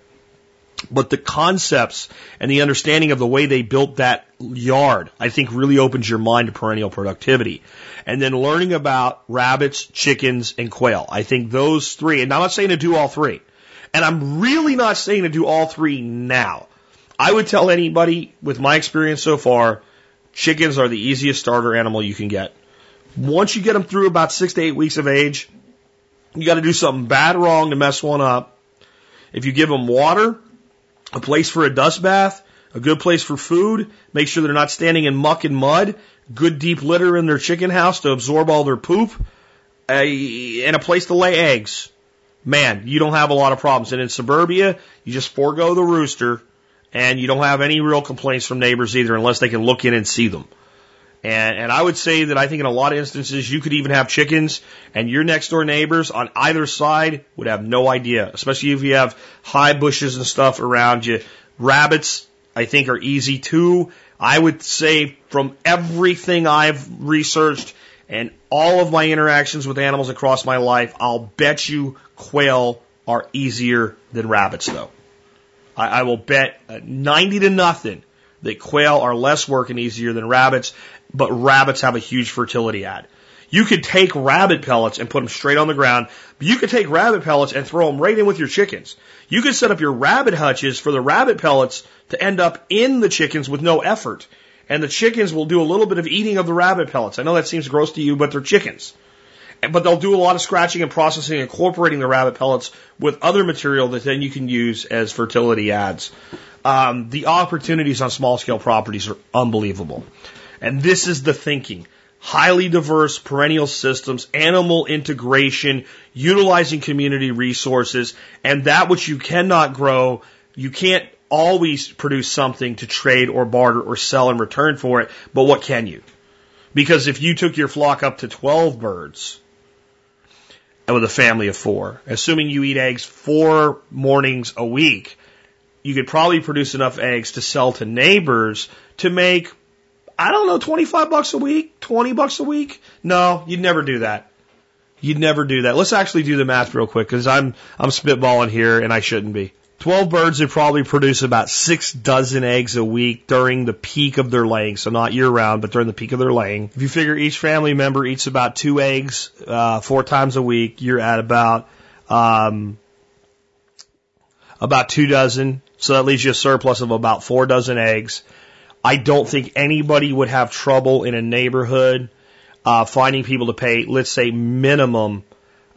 But the concepts and the understanding of the way they built that yard, I think really opens your mind to perennial productivity. And then learning about rabbits, chickens, and quail. I think those three, and I'm not saying to do all three. And I'm really not saying to do all three now. I would tell anybody with my experience so far, chickens are the easiest starter animal you can get. Once you get them through about six to eight weeks of age, you got to do something bad wrong to mess one up. If you give them water, a place for a dust bath, a good place for food, make sure they're not standing in muck and mud, good deep litter in their chicken house to absorb all their poop, a, and a place to lay eggs. Man, you don't have a lot of problems. And in suburbia, you just forego the rooster and you don't have any real complaints from neighbors either unless they can look in and see them. And, and I would say that I think in a lot of instances you could even have chickens and your next door neighbors on either side would have no idea, especially if you have high bushes and stuff around you. Rabbits, I think are easy too. I would say from everything I've researched and all of my interactions with animals across my life, I'll bet you quail are easier than rabbits though. I, I will bet uh, 90 to nothing that quail are less work and easier than rabbits but rabbits have a huge fertility ad. You could take rabbit pellets and put them straight on the ground. You could take rabbit pellets and throw them right in with your chickens. You could set up your rabbit hutches for the rabbit pellets to end up in the chickens with no effort. And the chickens will do a little bit of eating of the rabbit pellets. I know that seems gross to you, but they're chickens. But they'll do a lot of scratching and processing, incorporating the rabbit pellets with other material that then you can use as fertility ads. Um, the opportunities on small scale properties are unbelievable. And this is the thinking. Highly diverse perennial systems, animal integration, utilizing community resources, and that which you cannot grow, you can't always produce something to trade or barter or sell in return for it, but what can you? Because if you took your flock up to 12 birds, with a family of four, assuming you eat eggs four mornings a week, you could probably produce enough eggs to sell to neighbors to make I don't know, 25 bucks a week, 20 bucks a week? No, you'd never do that. You'd never do that. Let's actually do the math real quick because I'm, I'm spitballing here and I shouldn't be. 12 birds would probably produce about six dozen eggs a week during the peak of their laying. So not year round, but during the peak of their laying. If you figure each family member eats about two eggs, uh, four times a week, you're at about, um, about two dozen. So that leaves you a surplus of about four dozen eggs. I don't think anybody would have trouble in a neighborhood uh, finding people to pay, let's say, minimum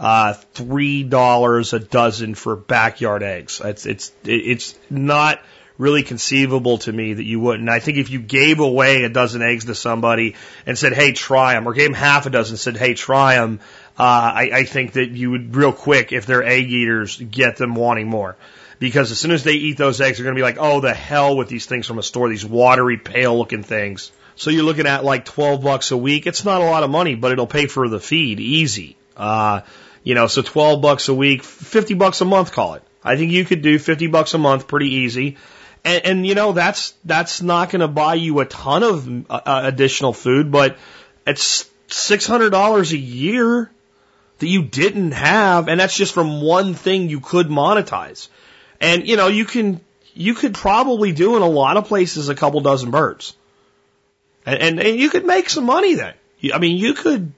uh, three dollars a dozen for backyard eggs. It's it's it's not really conceivable to me that you wouldn't. I think if you gave away a dozen eggs to somebody and said, "Hey, try them," or gave them half a dozen and said, "Hey, try them," uh, I, I think that you would real quick, if they're egg eaters, get them wanting more because as soon as they eat those eggs, they're going to be like, oh, the hell with these things from a store, these watery, pale looking things. So you're looking at like 12 bucks a week. It's not a lot of money, but it'll pay for the feed easy. Uh, you know, so 12 bucks a week, 50 bucks a month, call it. I think you could do 50 bucks a month pretty easy. And, and you know, that's, that's not going to buy you a ton of uh, uh, additional food, but it's $600 a year that you didn't have. And that's just from one thing you could monetize. And, you know, you can, you could probably do in a lot of places a couple dozen birds. And, and, and you could make some money then. I mean, you could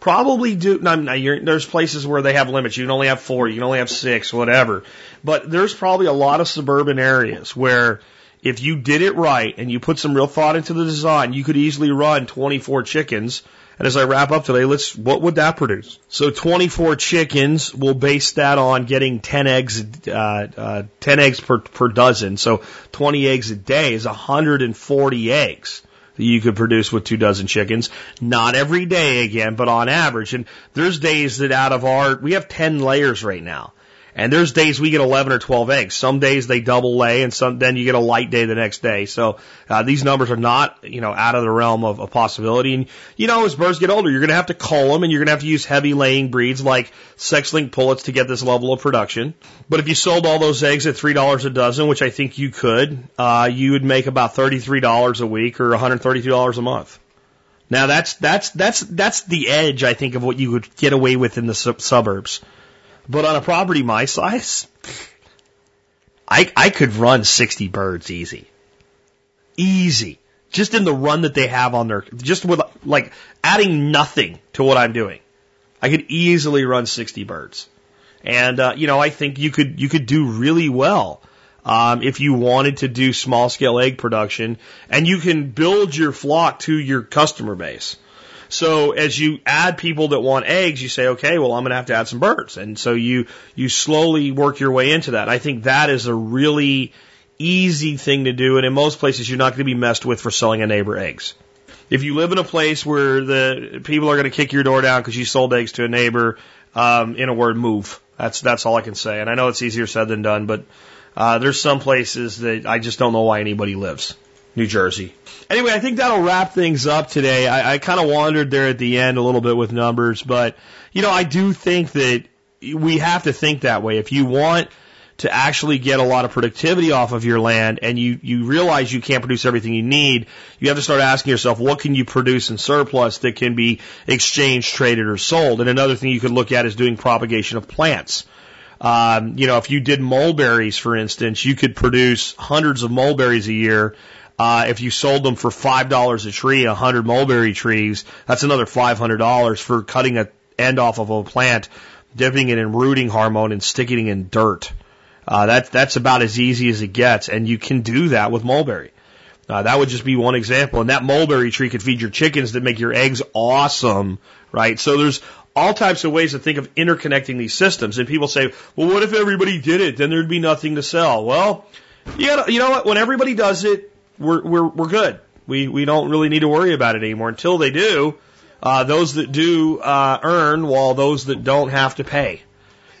probably do, no, there's places where they have limits. You can only have four, you can only have six, whatever. But there's probably a lot of suburban areas where if you did it right and you put some real thought into the design, you could easily run 24 chickens and as I wrap up today, let's, what would that produce? So 24 chickens, we'll base that on getting 10 eggs, uh, uh, 10 eggs per, per dozen. So 20 eggs a day is 140 eggs that you could produce with two dozen chickens. Not every day again, but on average. And there's days that out of our, we have 10 layers right now. And there's days we get 11 or 12 eggs. Some days they double lay and some, then you get a light day the next day. So, uh, these numbers are not, you know, out of the realm of a possibility. And, you know, as birds get older, you're going to have to cull them and you're going to have to use heavy laying breeds like sex-linked pullets to get this level of production. But if you sold all those eggs at $3 a dozen, which I think you could, uh, you would make about $33 a week or $132 a month. Now that's, that's, that's, that's the edge, I think, of what you would get away with in the sub- suburbs. But on a property my size, I, I could run 60 birds easy. Easy. Just in the run that they have on their, just with like adding nothing to what I'm doing. I could easily run 60 birds. And, uh, you know, I think you could, you could do really well. Um, if you wanted to do small scale egg production and you can build your flock to your customer base. So as you add people that want eggs, you say, okay, well, I'm going to have to add some birds. And so you, you slowly work your way into that. I think that is a really easy thing to do. And in most places, you're not going to be messed with for selling a neighbor eggs. If you live in a place where the people are going to kick your door down because you sold eggs to a neighbor, um, in a word, move. That's, that's all I can say. And I know it's easier said than done, but, uh, there's some places that I just don't know why anybody lives. New Jersey. Anyway, I think that'll wrap things up today. I, I kind of wandered there at the end a little bit with numbers, but you know, I do think that we have to think that way. If you want to actually get a lot of productivity off of your land and you, you realize you can't produce everything you need, you have to start asking yourself, what can you produce in surplus that can be exchanged, traded, or sold? And another thing you could look at is doing propagation of plants. Um, you know, if you did mulberries, for instance, you could produce hundreds of mulberries a year uh, if you sold them for five dollars a tree, a hundred mulberry trees, that's another five hundred dollars for cutting a end off of a plant, dipping it in rooting hormone, and sticking it in dirt. Uh, that's that's about as easy as it gets, and you can do that with mulberry. Uh, that would just be one example, and that mulberry tree could feed your chickens that make your eggs awesome, right? So there's all types of ways to think of interconnecting these systems. And people say, well, what if everybody did it? Then there'd be nothing to sell. Well, you, gotta, you know what? When everybody does it, we're, we're, we're good. We, we don't really need to worry about it anymore. Until they do, uh, those that do uh, earn, while those that don't have to pay.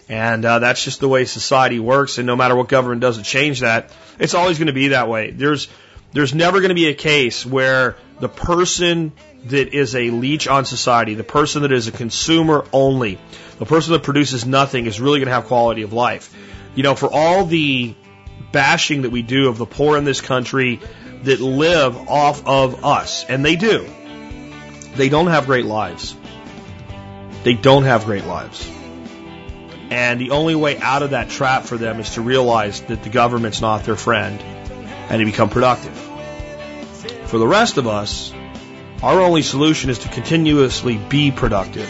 And uh, that's just the way society works. And no matter what government does to change that, it's always going to be that way. There's there's never going to be a case where the person that is a leech on society, the person that is a consumer only, the person that produces nothing is really going to have quality of life. You know, for all the bashing that we do of the poor in this country that live off of us, and they do. They don't have great lives. They don't have great lives. And the only way out of that trap for them is to realize that the government's not their friend and to become productive. For the rest of us, our only solution is to continuously be productive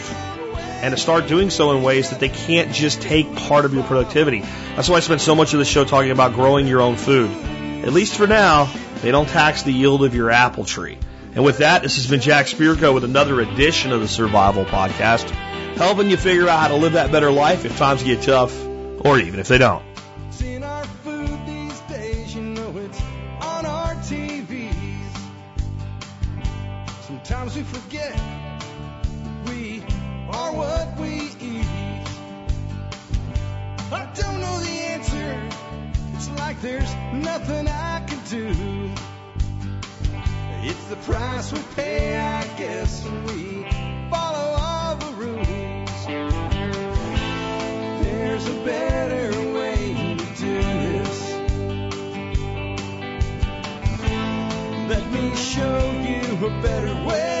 and to start doing so in ways that they can't just take part of your productivity. That's why I spent so much of the show talking about growing your own food. At least for now, they don't tax the yield of your apple tree. And with that, this has been Jack Spirko with another edition of the Survival Podcast, helping you figure out how to live that better life if times get tough, or even if they don't. Sometimes we forget we are what we eat. I don't know the answer. It's like there's nothing I can do. It's the price we pay, I guess, when we follow all the rules. There's a better way to do this. Let me show you a better way.